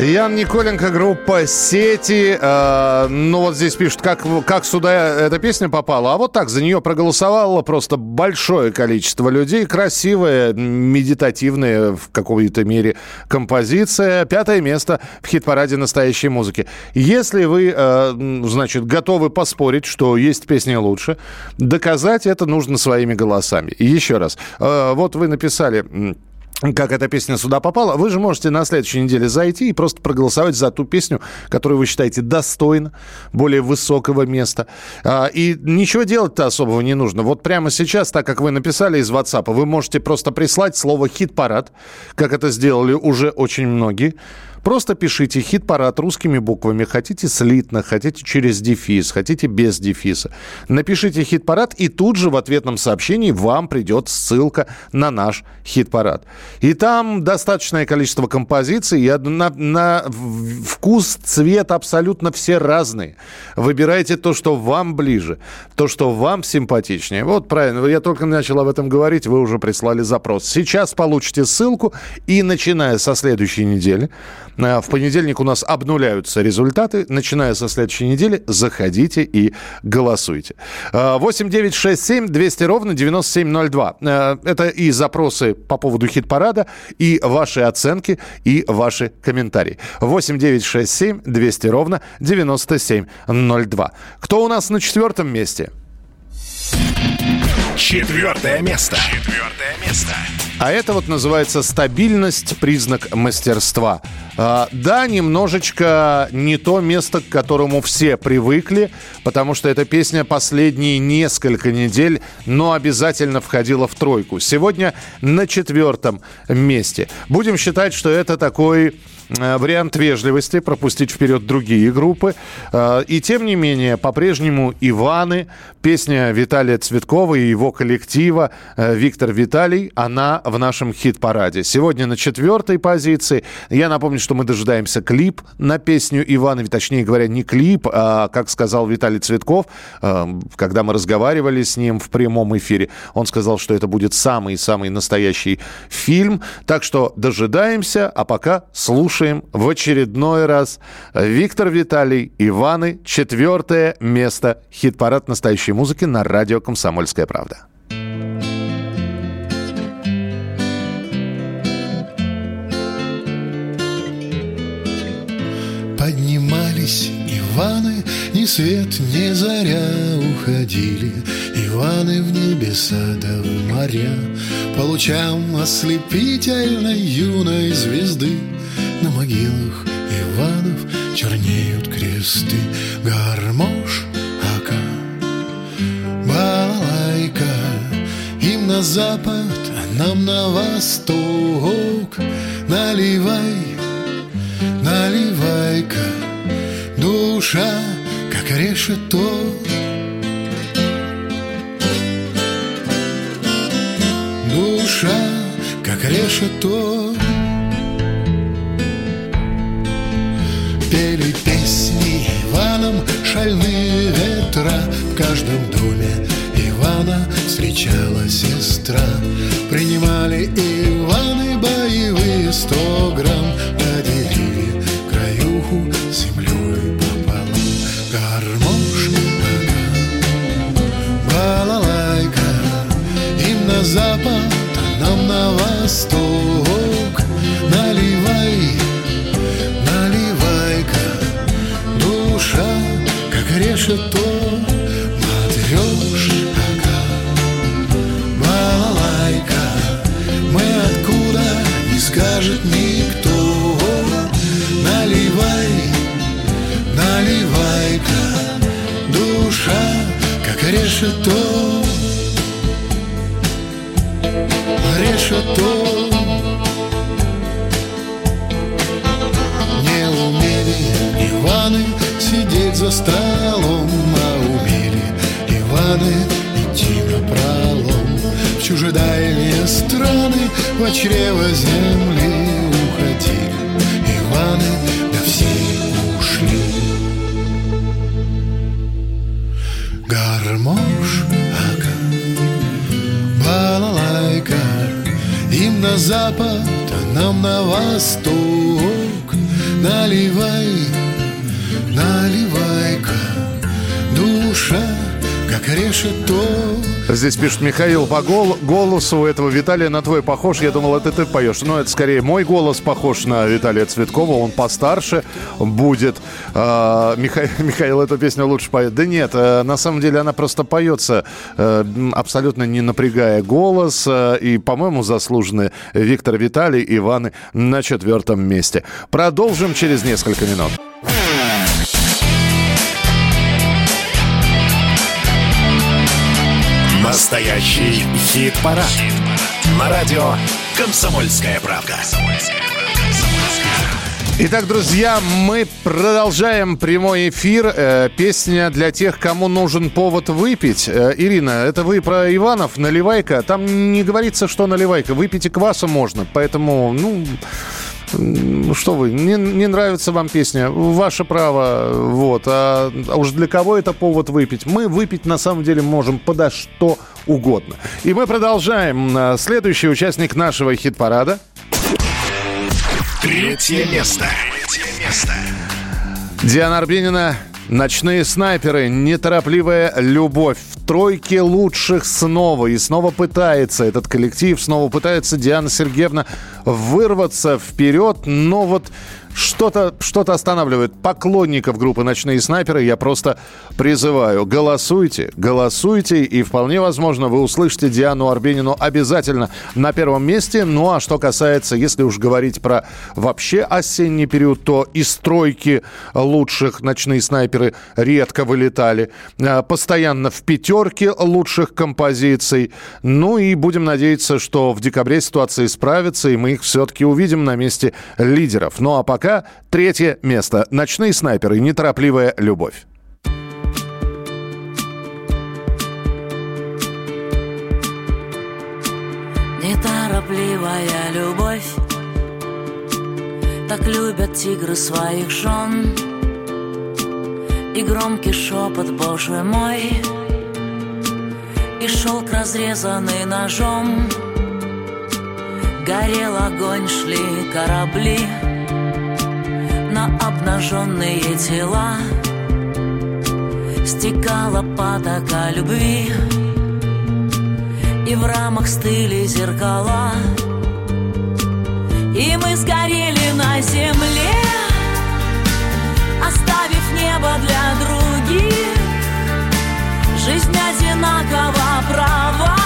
Ян Николенко, группа «Сети». Э, ну, вот здесь пишут, как, как сюда эта песня попала. А вот так, за нее проголосовало просто большое количество людей. Красивая, медитативная в какой-то мере композиция. Пятое место в хит-параде настоящей музыки. Если вы, э, значит, готовы поспорить, что есть песни лучше, доказать это нужно своими голосами. И еще раз. Э, вот вы написали как эта песня сюда попала, вы же можете на следующей неделе зайти и просто проголосовать за ту песню, которую вы считаете достойна более высокого места. А, и ничего делать-то особого не нужно. Вот прямо сейчас, так как вы написали из WhatsApp, вы можете просто прислать слово «хит-парад», как это сделали уже очень многие. Просто пишите хит-парад русскими буквами. Хотите слитно, хотите через дефис, хотите без дефиса. Напишите хит-парад, и тут же в ответном сообщении вам придет ссылка на наш хит-парад. И там достаточное количество композиций. И на, на вкус, цвет абсолютно все разные. Выбирайте то, что вам ближе, то, что вам симпатичнее. Вот правильно, я только начал об этом говорить, вы уже прислали запрос. Сейчас получите ссылку, и начиная со следующей недели в понедельник у нас обнуляются результаты. Начиная со следующей недели, заходите и голосуйте. 8 9 6 7 200 ровно 9702. Э, это и запросы по поводу хит-парада, и ваши оценки, и ваши комментарии. 8 9 6 7 200 ровно 9702. Кто у нас на четвертом месте? Четвертое место. Четвертое место. А это вот называется стабильность, признак мастерства. А, да, немножечко не то место, к которому все привыкли, потому что эта песня последние несколько недель, но обязательно входила в тройку. Сегодня на четвертом месте. Будем считать, что это такой вариант вежливости, пропустить вперед другие группы. Э, и тем не менее, по-прежнему Иваны, песня Виталия Цветкова и его коллектива э, Виктор Виталий, она в нашем хит-параде. Сегодня на четвертой позиции. Я напомню, что мы дожидаемся клип на песню Ивана, точнее говоря, не клип, а, как сказал Виталий Цветков, когда мы разговаривали с ним в прямом эфире, он сказал, что это будет самый-самый настоящий фильм. Так что дожидаемся, а пока слушаем слушаем в очередной раз Виктор Виталий, Иваны, четвертое место. Хит-парад настоящей музыки на радио «Комсомольская правда». Поднимались Иваны, ни свет, ни заря уходили Иваны в небеса да в моря По лучам ослепительной юной звезды на могилах Иванов чернеют кресты. Гармош, ака, балалайка Им на запад, а нам на восток. Наливай, наливай-ка Душа, как решето. Душа, как решето Михаил, по гол- голосу этого Виталия на твой похож. Я думал, это ты поешь. Но это скорее мой голос похож на Виталия Цветкова. Он постарше будет. А, Миха- Михаил эту песню лучше поет. Да нет, э, на самом деле она просто поется, э, абсолютно не напрягая голос. Э, И, по-моему, заслуженные Виктор Виталий Иваны на четвертом месте. Продолжим через несколько минут. Настоящий хит-парад. На радио «Комсомольская правда». Итак, друзья, мы продолжаем прямой эфир. Э, песня для тех, кому нужен повод выпить. Э, Ирина, это вы про Иванов, наливайка. Там не говорится, что наливайка. Выпить и кваса можно. Поэтому, ну, что вы, не, не нравится вам песня, ваше право, вот. А, а уж для кого это повод выпить? Мы выпить на самом деле можем подо что угодно. И мы продолжаем. Э, Следующий участник нашего хит-парада. Третье место. Третье место. Диана Арбенина Ночные снайперы, неторопливая любовь. В тройке лучших снова. И снова пытается этот коллектив, снова пытается Диана Сергеевна вырваться вперед. Но вот что-то что останавливает поклонников группы «Ночные снайперы». Я просто призываю, голосуйте, голосуйте, и вполне возможно вы услышите Диану Арбенину обязательно на первом месте. Ну а что касается, если уж говорить про вообще осенний период, то из тройки лучших «Ночные снайперы» редко вылетали. А, Постоянно в пятерке лучших композиций. Ну и будем надеяться, что в декабре ситуация исправится, и мы их все-таки увидим на месте лидеров. Ну а пока третье место. «Ночные снайперы. Неторопливая любовь». Неторопливая любовь Так любят тигры своих жен И громкий шепот, боже мой И шелк, разрезанный ножом. Горел огонь, шли корабли На обнаженные тела. Стекала потока любви и в рамах стыли зеркала. И мы сгорели на земле Оставив небо для других Жизнь одинакова права.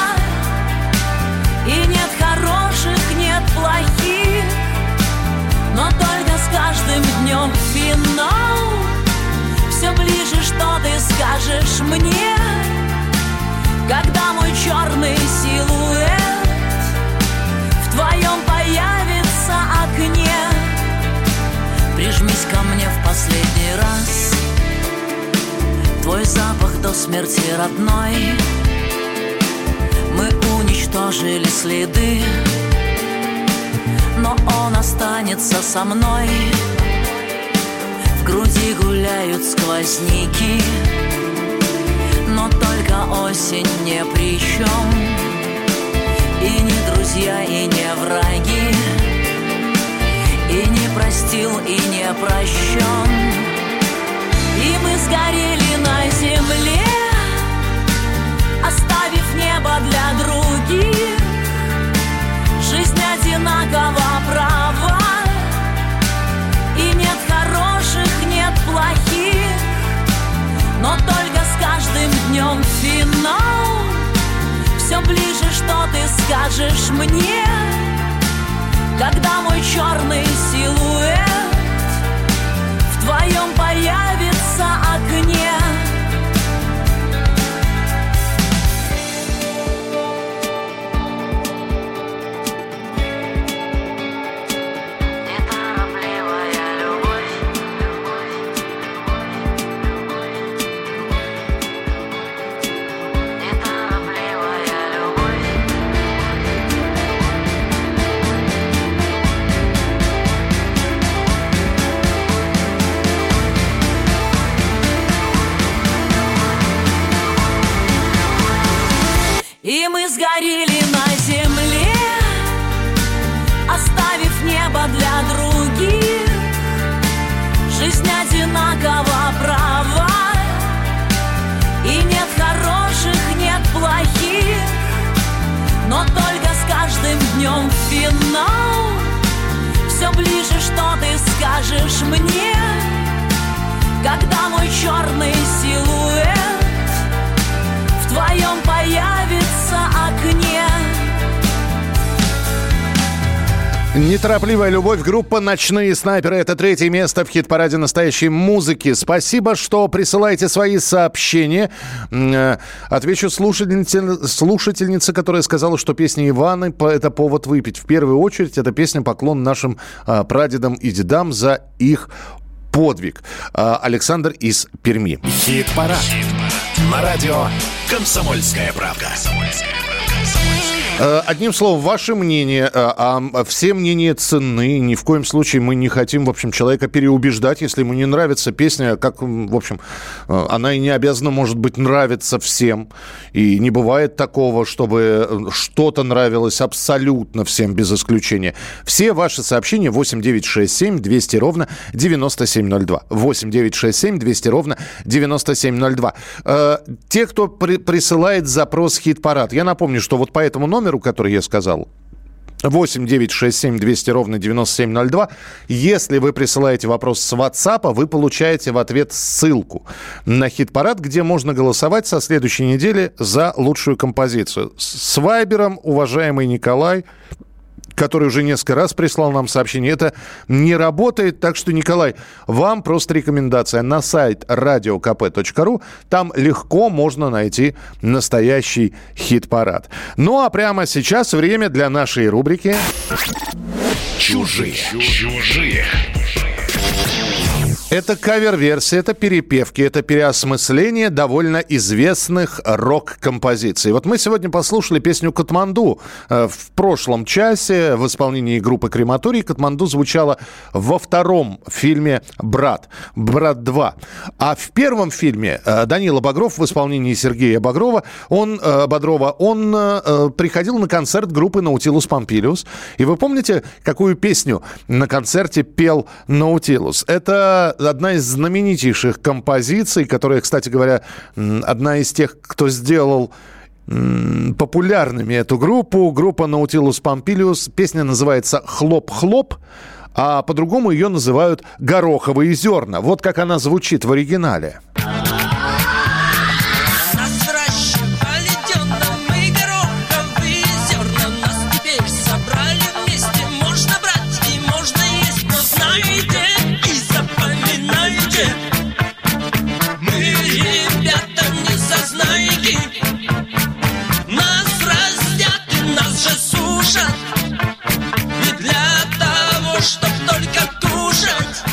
И нет хороших, нет плохих. Но только с каждым днем финал Все ближе, что ты скажешь мне. Когда мой черный силуэт В твоем появится окне. Прижмись ко мне в последний раз. Твой запах до смерти родной. Мы уничтожили следы Но он останется со мной. В груди гуляют сквозняки но только осень не при чем И не друзья, и не враги И не простил, и не прощен И мы сгорели на земле Оставив небо для других. Жизнь одинакова права. И нет хороших, нет плохих. Но только с каждым днем финал. Все ближе, что ты скажешь мне Когда мой черный силуэт В твоем появится Неторопливая любовь. Группа «Ночные снайперы» — это третье место в хит-параде настоящей музыки. Спасибо, что присылаете свои сообщения. Э, Отвечу слушательнице, слушательнице, которая сказала, что песня Иваны это повод выпить. В первую очередь, это песня поклон нашим а, прадедам и дедам за их подвиг. А, Александр из Перми. Хит-парад. На радио «Комсомольская правда». Э, Одним словом, ваше мнение, э, а все мнения ценны. Ни в коем случае мы не хотим, в общем, человека переубеждать. Если ему не нравится песня, как, в общем, э, она и не обязана, может быть, нравиться всем. И не бывает такого, чтобы э, что-то нравилось абсолютно всем, без исключения. Все ваши сообщения 8967 200 ровно 9702. 8967 200 ровно 9702. Э, Те, кто при- присылает запрос «Хит-парад», я напомню, что вот по этому номеру, который я сказал, 8 9 6 7 200 ровно 9702. Если вы присылаете вопрос с WhatsApp, вы получаете в ответ ссылку на хит-парад, где можно голосовать со следующей недели за лучшую композицию. С Вайбером, уважаемый Николай, который уже несколько раз прислал нам сообщение, это не работает. Так что, Николай, вам просто рекомендация на сайт radiokp.ru. Там легко можно найти настоящий хит-парад. Ну а прямо сейчас время для нашей рубрики Чужие. Чужие. Это кавер-версия, это перепевки, это переосмысление довольно известных рок-композиций. Вот мы сегодня послушали песню «Катманду». Э, В прошлом часе в исполнении группы «Крематорий» «Катманду» звучала во втором фильме «Брат», «Брат 2». А в первом фильме э, Данила Багров в исполнении Сергея Багрова, он, э, Бодрова, он приходил на концерт группы «Наутилус Помпилиус». И вы помните, какую песню на концерте пел «Наутилус»? Это одна из знаменитейших композиций, которая, кстати говоря, одна из тех, кто сделал популярными эту группу. Группа Nautilus Pompilius. Песня называется «Хлоп-хлоп», а по-другому ее называют «Гороховые зерна». Вот как она звучит в оригинале. Чтоб только кушать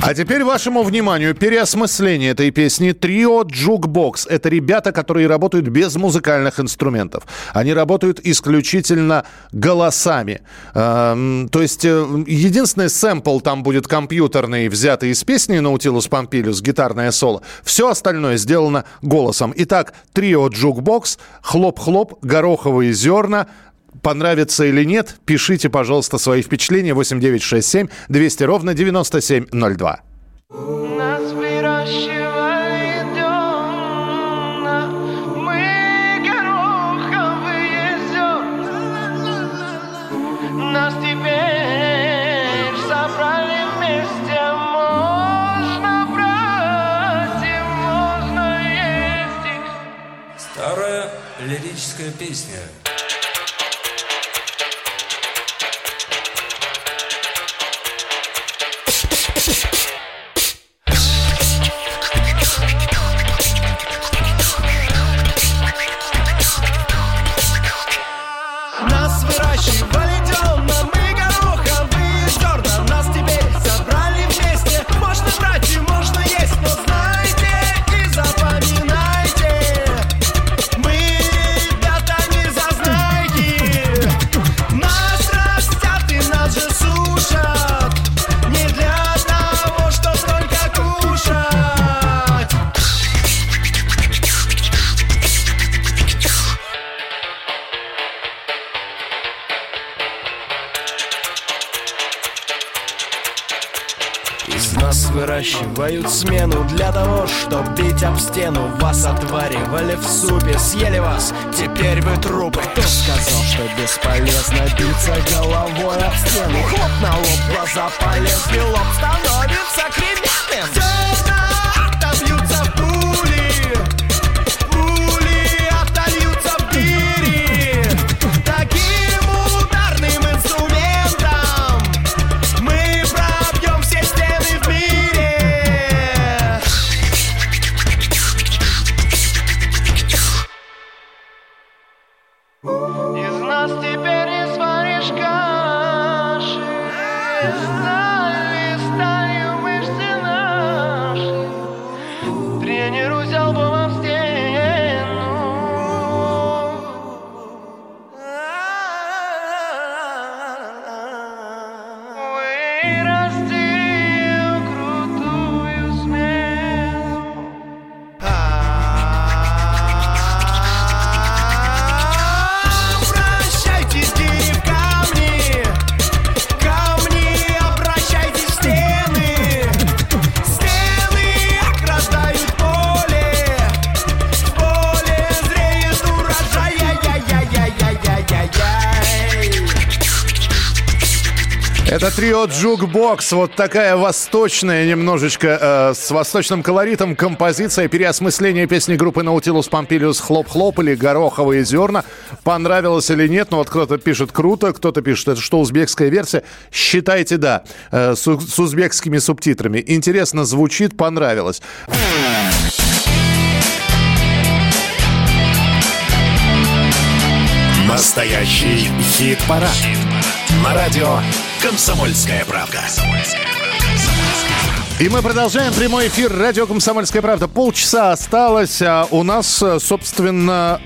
А теперь вашему вниманию переосмысление этой песни «Трио Jukebox». Это ребята, которые работают без музыкальных инструментов. Они работают исключительно голосами. Эм, то есть э, единственный сэмпл там будет компьютерный, взятый из песни «Наутилус Помпилиус», гитарное соло. Все остальное сделано голосом. Итак, «Трио Jukebox», «Хлоп-хлоп», «Гороховые зерна», Понравится или нет, пишите, пожалуйста, свои впечатления 8967 200 ровно 9702. Нас выращивали дённо, мы гороховые зерна. Нас теперь собрали вместе, можно брать и можно есть. Старая лирическая песня. Выращивают смену Для того, чтобы бить об стену. Вас отваривали в супе Съели вас, теперь вы трупы. Кто сказал, что бесполезно биться головой об стену. Хлоп на лоб, глаза полезли Лоб становится кременным Трио Jukebox. Вот такая восточная, немножечко э, с восточным колоритом композиция переосмысление песни группы Наутилус Помпилиус «Хлоп-хлоп» или «Гороховые зерна». Понравилось или нет? Ну вот кто-то пишет «круто», кто-то пишет «это что, узбекская версия?» Считайте «да», э, с, с узбекскими субтитрами. Интересно звучит, понравилось. Настоящий хит-парад. На радио «Комсомольская правда». И мы продолжаем прямой эфир радио «Комсомольская правда». Полчаса осталось, а у нас, э, собственно,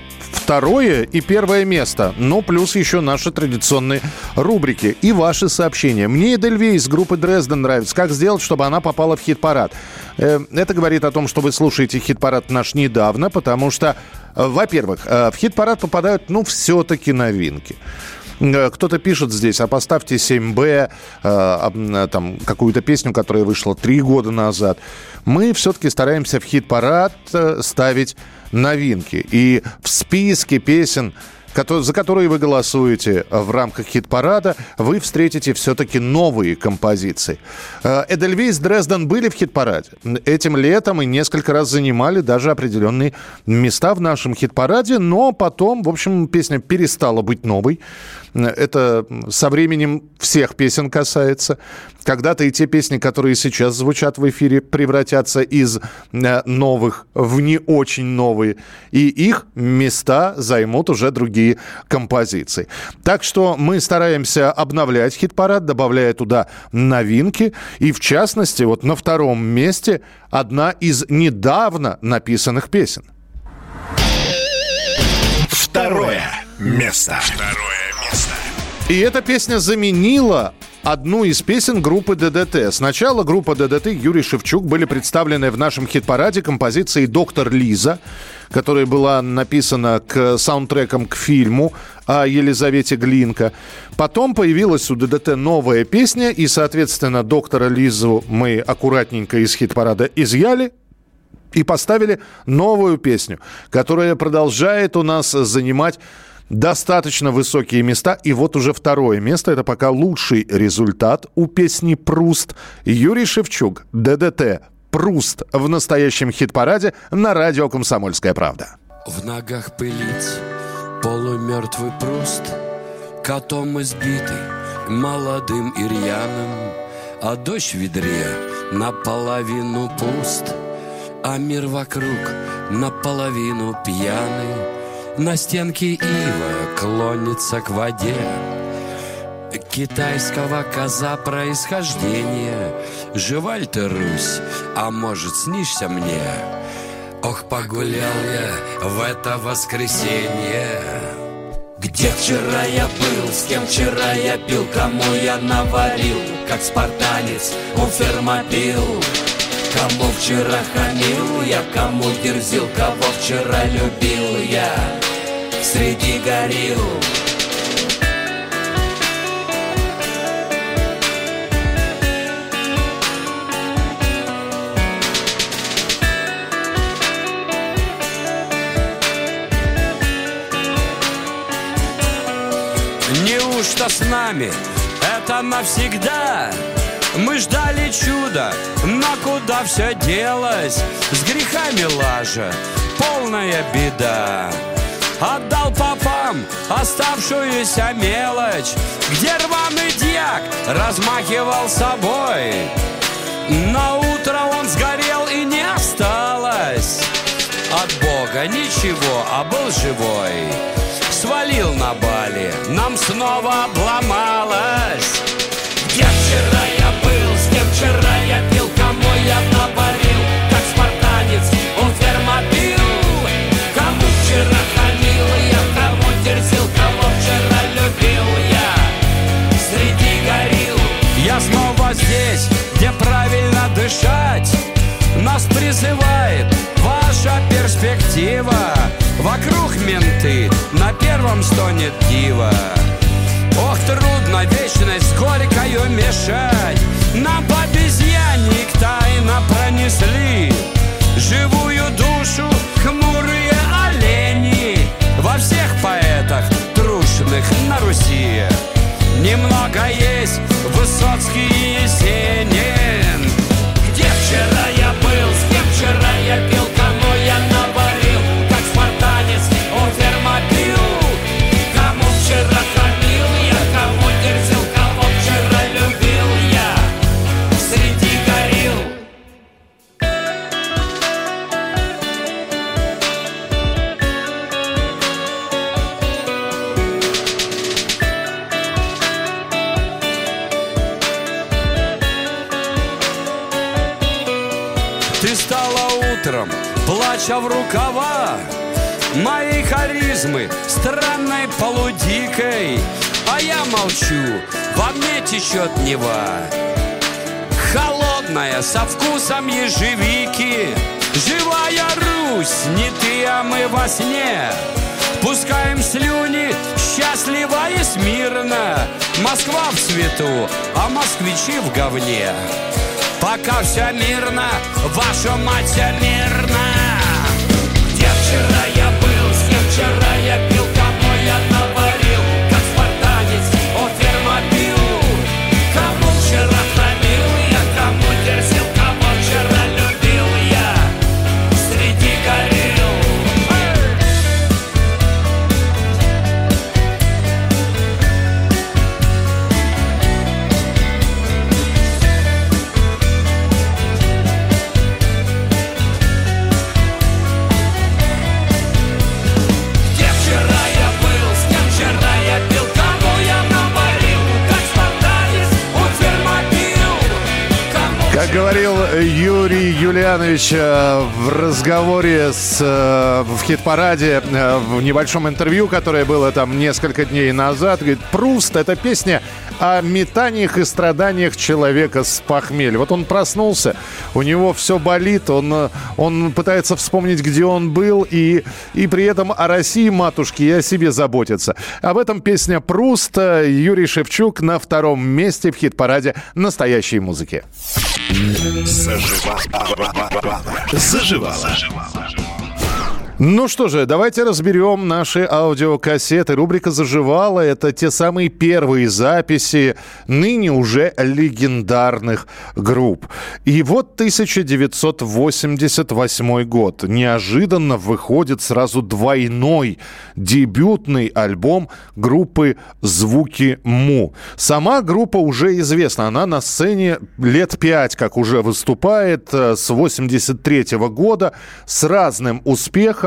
второе и первое место. Ну, плюс еще наши традиционные рубрики и ваши сообщения. Мне Эдельвейс группы Дрезден нравится. Как сделать, чтобы она попала в хит-парад? Э, Это говорит о том, что вы слушаете хит-парад наш недавно, потому что, э, во-первых, э, в хит-парад попадают, ну, все-таки новинки. Э, Кто-то пишет здесь, а поставьте 7Б, э, э, там, какую-то песню, которая вышла три года назад. Мы все-таки стараемся в хит-парад э, ставить новинки. И в списке песен, за которые вы голосуете в рамках хит-парада, вы встретите все-таки новые композиции. Э, Эдельвейс Дрезден были в хит-параде. Этим летом и несколько раз занимали даже определенные места в нашем хит-параде, но потом, в общем, песня перестала быть новой. Это со временем всех песен касается. Когда-то и те песни, которые сейчас звучат в эфире, превратятся из э, новых в не очень новые. И их места займут уже другие композиции. Так что мы стараемся обновлять хит-парад, добавляя туда новинки. И в частности, вот на втором месте одна из недавно написанных песен. Второе место. Второе место. И эта песня заменила одну из песен группы ДДТ. Сначала группа ДДТ Юрий Шевчук были представлены в нашем хит-параде композицией «Доктор Лиза», которая была написана к саундтрекам к фильму о Елизавете Глинка. Потом появилась у ДДТ новая песня, и, соответственно, «Доктора Лизу» мы аккуратненько из хит-парада изъяли, и поставили новую песню, которая продолжает у нас занимать достаточно высокие места. И вот уже второе место. Это пока лучший результат у песни «Пруст». Юрий Шевчук, ДДТ, «Пруст» в настоящем хит-параде на радио «Комсомольская правда». В ногах пылить полумертвый пруст Котом избитый, молодым и А дождь в ведре наполовину пуст А мир вокруг наполовину пьяный На стенке ива клонится к воде Китайского коза происхождения. Жива ли ты, Русь, а может снишься мне? Ох, погулял я в это воскресенье. Где вчера я был, с кем вчера я пил Кому я наварил, как спартанец у фермопил Кому вчера хамил я, кому дерзил Кого вчера любил я среди горил. Неужто с нами это навсегда? Мы ждали чуда, но куда все делось? С грехами лажа полная беда. Отдал попам оставшуюся мелочь, где рваный дьяк размахивал собой. На утро он сгорел и не осталось от Бога ничего, а был живой. Свалил на Бали, нам снова обломалось. Где вчера я был, с кем вчера я пил, кому я наварил, как дышать. Нас призывает ваша перспектива. Вокруг менты, на первом стонет дива Ох, трудно вечность горькою мешать. Нам по обезьянник тайно пронесли. Живую душу хмурые олени. Во всех поэтах трушных на Руси. Немного есть Высоцкий и Есенин был, плача в рукава Моей харизмы странной полудикой. А я молчу, во мне течет Нева. Холодная, со вкусом ежевики. Живая Русь, не ты, а мы во сне. Пускаем слюни счастливо и смирно. Москва в цвету, а москвичи в говне. Пока все мирно, ваша мать вся мирно Где вчера говорил Юрий Юлианович э, в разговоре с, э, в хит-параде, э, в небольшом интервью, которое было там несколько дней назад, говорит, Пруст — это песня о метаниях и страданиях человека с похмелья. Вот он проснулся, у него все болит, он, э, он пытается вспомнить, где он был, и, и при этом о России, матушке, и о себе заботится. Об этом песня Пруста. Юрий Шевчук на втором месте в хит-параде настоящей музыки. Заживала. Заживала. Ну что же, давайте разберем наши аудиокассеты. Рубрика «Заживала» — это те самые первые записи ныне уже легендарных групп. И вот 1988 год. Неожиданно выходит сразу двойной дебютный альбом группы «Звуки Му». Сама группа уже известна. Она на сцене лет пять, как уже выступает, э, с 83 года, с разным успехом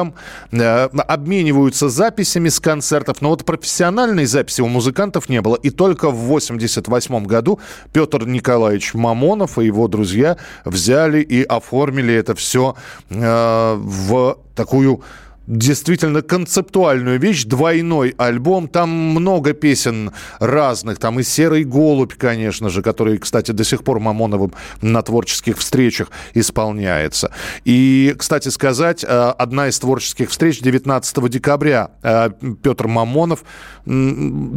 э, обмениваются записями с концертов, но вот профессиональной записи у музыкантов не было. И только в 88 году Петр Николаевич Мамонов и его друзья взяли и оформили это все э, в такую действительно концептуальную вещь, двойной альбом. Там много песен разных. Там и «Серый голубь», конечно же, который, кстати, до сих пор Мамоновым на творческих встречах исполняется. И, кстати сказать, э, одна из творческих встреч 19 декабря э, Петр Мамонов.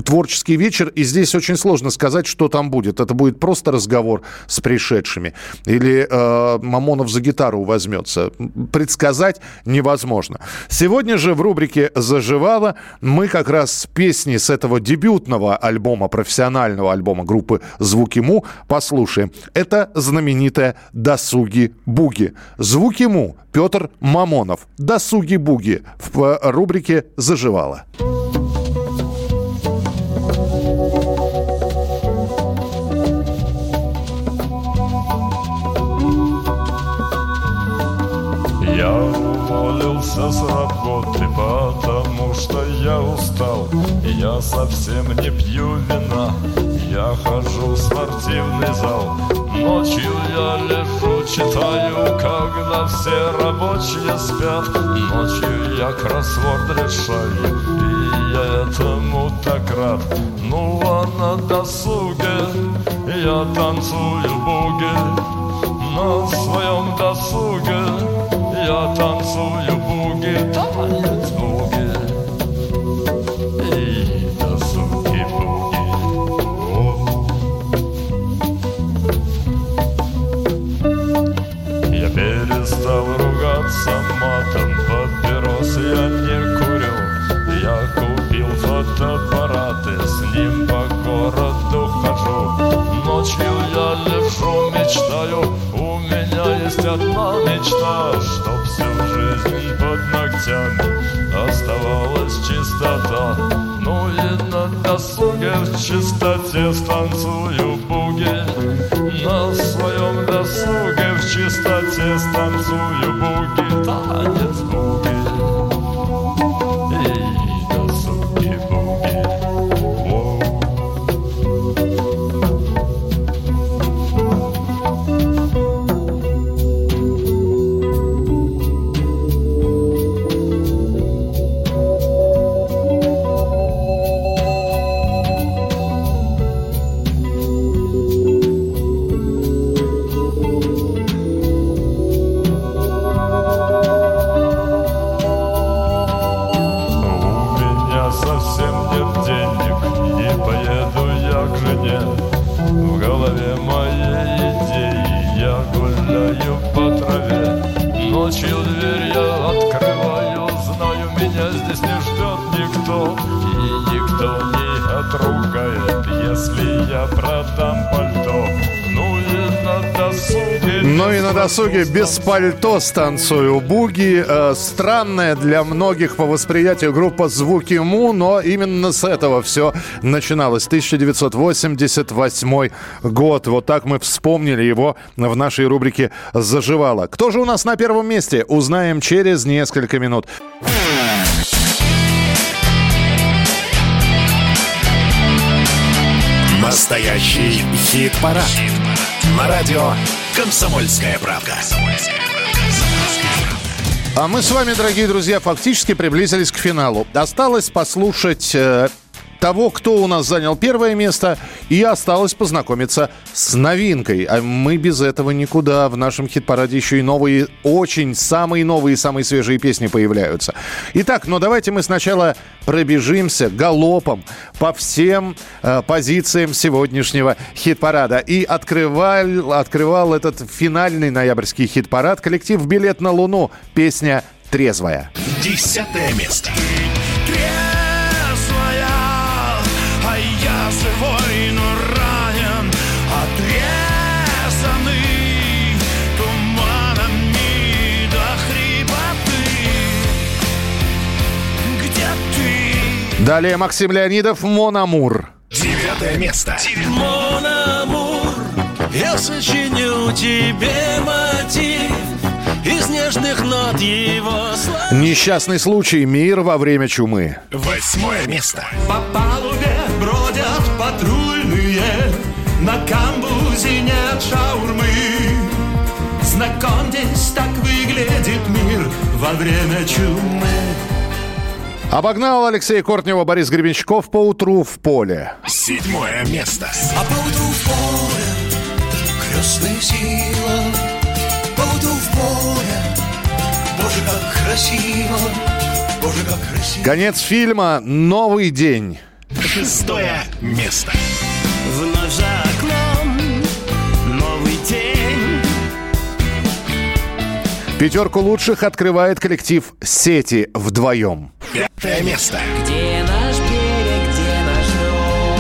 Творческий вечер, и здесь очень сложно сказать, что там будет. Это будет просто разговор с пришедшими. Или э, Мамонов за гитару возьмется. Предсказать невозможно. Сегодня же в рубрике «Заживало» мы как раз с песни с этого дебютного альбома, профессионального альбома группы «Звуки Му» послушаем. Это знаменитая «Досуги Буги». «Звуки Му» Петр Мамонов. «Досуги Буги» в рубрике «Заживало». Я я устал Я совсем не пью вина, я хожу в спортивный зал Ночью я лежу, читаю, когда все рабочие спят. Ночью я кроссворд решаю, и я этому так рад. Ну а на досуге я танцую буги. На своем досуге я танцую буги, танец Ночью я лежу, мечтаю. У меня есть одна мечта Чтоб всю жизнь под ногтями Оставалась чистота. Ну и на досуге в чистоте Станцую буги. На своем досуге в чистоте Станцую и на досуге без пальто станцую буги. Э, странная для многих по восприятию группа «Звуки Му», но именно с этого все начиналось. 1988 год. Вот так мы вспомнили его в нашей рубрике «Заживало». Кто же у нас на первом месте? Узнаем через несколько минут. Настоящий хит-парад. На радио «Комсомольская правка». А мы с вами, дорогие друзья, фактически приблизились к финалу. Осталось послушать э, того, кто у нас занял первое место, и осталось познакомиться с новинкой. А мы без этого никуда. В нашем хит-параде еще и новые, очень самые новые, самые свежие песни появляются. Итак, но давайте мы сначала пробежимся галопом по всем э, позициям сегодняшнего хит-парада. И открывал, открывал этот финальный ноябрьский хит-парад коллектив «Билет на Луну». Песня «Трезвая». Десятое место. Далее Максим Леонидов «Монамур». Девятое место. Мон амур, я сочиню тебе мотив Из нежных нот его слов Несчастный случай. Мир во время чумы. Восьмое место. По палубе бродят патрульные На камбузе нет шаурмы Знакомьтесь, так выглядит мир во время чумы Обогнал Алексей Кортнева Борис Гребенщиков по утру в поле. Седьмое место. А поутру в поле крестная сила, поутру в поле, Боже, как красиво, Боже, как красиво. Конец фильма «Новый день». Шестое место. Пятерку лучших открывает коллектив «Сети вдвоем». Пятое место. Где наш берег, где наш дом?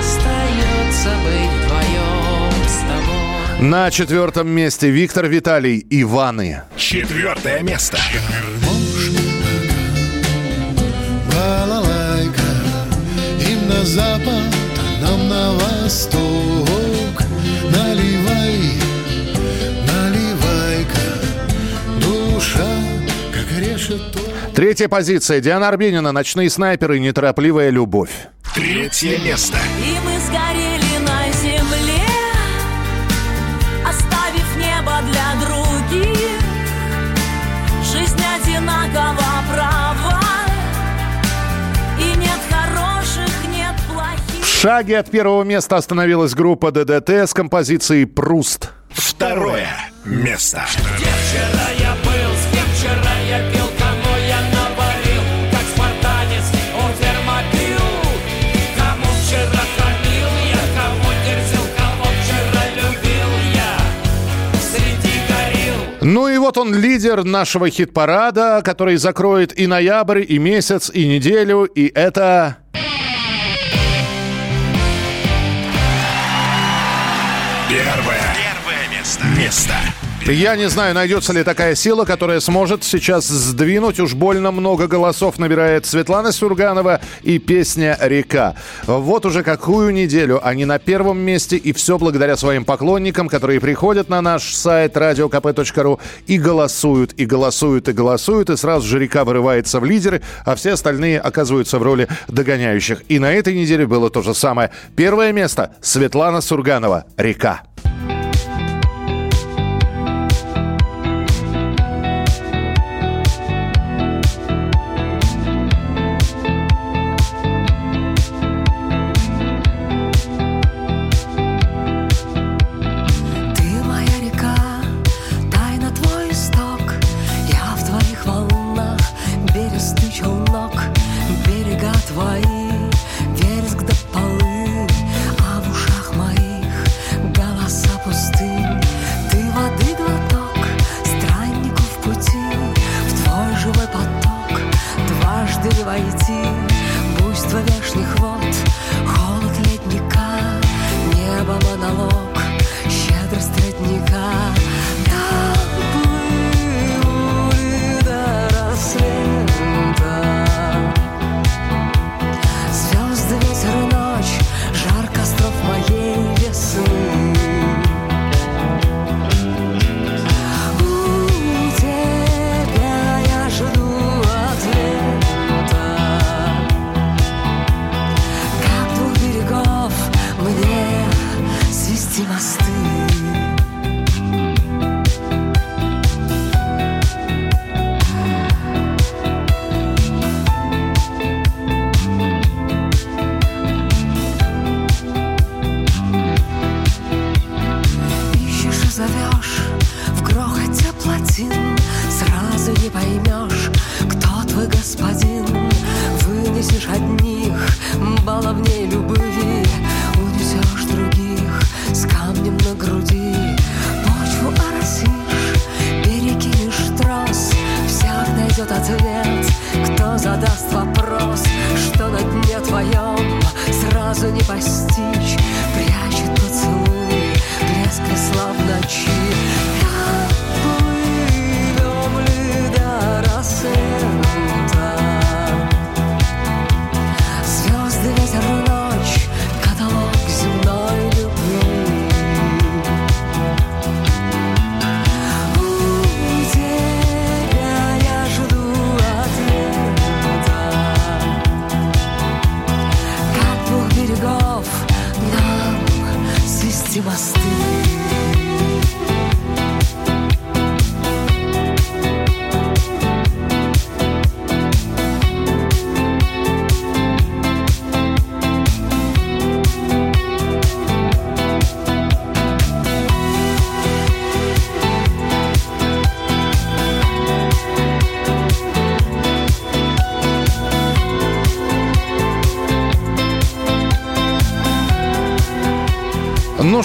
Остается быть вдвоем с тобой. На четвертом месте Виктор Виталий «Иваны». Четвертое место. Балалайка Им на запад, нам на восток Наливай, Третья позиция. Диана Арбенина «Ночные снайперы. Неторопливая любовь». Третье место. И мы сгорели на земле, оставив небо для других. Жизнь одинакова права, и нет хороших, нет плохих. В шаге от первого места остановилась группа ДДТ с композицией «Пруст». Второе место. Вчера Ну и вот он лидер нашего хит-парада, который закроет и ноябрь, и месяц, и неделю, и это... Первое. Первое место. Место. Я не знаю, найдется ли такая сила, которая сможет сейчас сдвинуть. Уж больно много голосов набирает Светлана Сурганова и песня «Река». Вот уже какую неделю они на первом месте, и все благодаря своим поклонникам, которые приходят на наш сайт radiokp.ru и голосуют, и голосуют, и голосуют, и сразу же «Река» вырывается в лидеры, а все остальные оказываются в роли догоняющих. И на этой неделе было то же самое. Первое место – Светлана Сурганова «Река».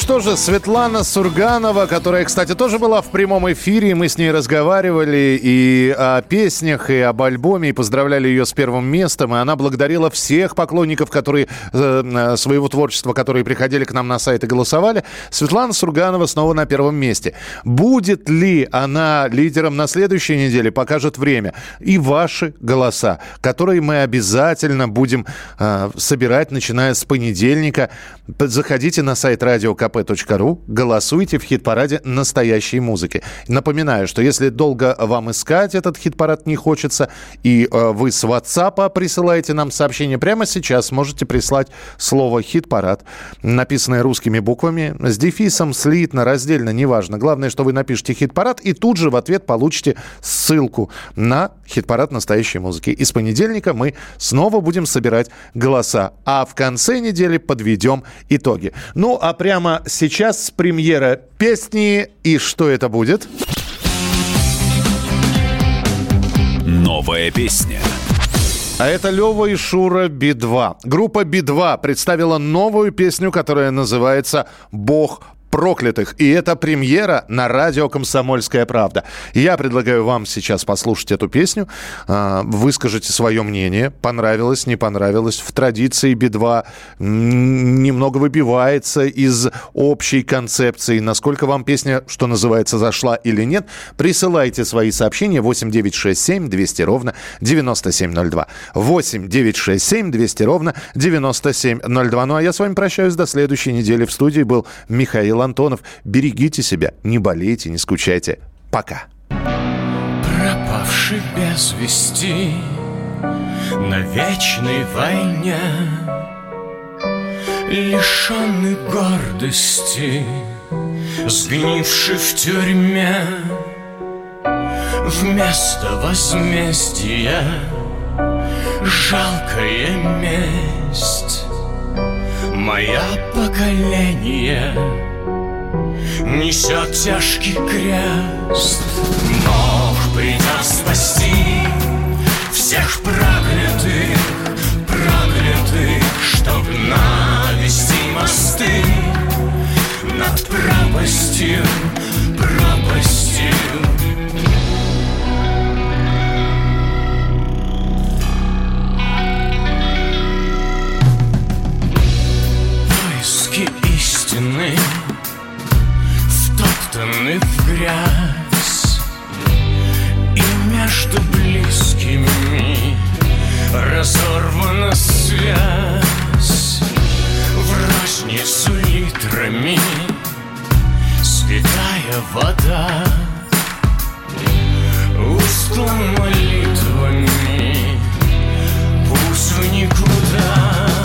Что же, Светлана Сурганова, которая, кстати, тоже была в прямом эфире, мы с ней разговаривали и о песнях, и об альбоме, и поздравляли ее с первым местом, и она благодарила всех поклонников, которые э, своего творчества, которые приходили к нам на сайт и голосовали. Светлана Сурганова снова на первом месте. Будет ли она лидером на следующей неделе, покажет время. И ваши голоса, которые мы обязательно будем э, собирать, начиная с понедельника. Заходите на сайт радио radiokp.ru. Голосуйте в хит-параде настоящей музыки. Напоминаю, что если долго вам искать этот хит-парад не хочется, и э, вы с WhatsApp присылаете нам сообщение, прямо сейчас можете прислать слово «хит-парад», написанное русскими буквами, с дефисом, слитно, раздельно, неважно. Главное, что вы напишите «хит-парад», и тут же в ответ получите ссылку на хит-парад настоящей музыки. И с понедельника мы снова будем собирать голоса. А в конце недели подведем итоги. Ну, а прямо сейчас премьера песни. И что это будет? Новая песня. А это Лева и Шура Би-2. Группа Би-2 представила новую песню, которая называется «Бог проклятых. И это премьера на радио «Комсомольская правда». Я предлагаю вам сейчас послушать эту песню. А, выскажите свое мнение. Понравилось, не понравилось. В традиции Би-2 немного выбивается из общей концепции. Насколько вам песня, что называется, зашла или нет, присылайте свои сообщения 8967 200 ровно 9702. 8967 200 ровно 9702. Ну а я с вами прощаюсь до следующей недели. В студии был Михаил Антонов. Берегите себя, не болейте, не скучайте. Пока. Пропавший без вести на вечной войне, Лишенный гордости, сгнивший в тюрьме, Вместо возмездия жалкая месть. Мое поколение несет тяжкий крест. Бог придя спасти всех проклятых, проклятых, чтоб навести мосты над пропастью, пропастью. Истины втоптаны в грязь. И между близкими разорвана связь. В розницу литрами святая вода. Устлан молитвами путь в никуда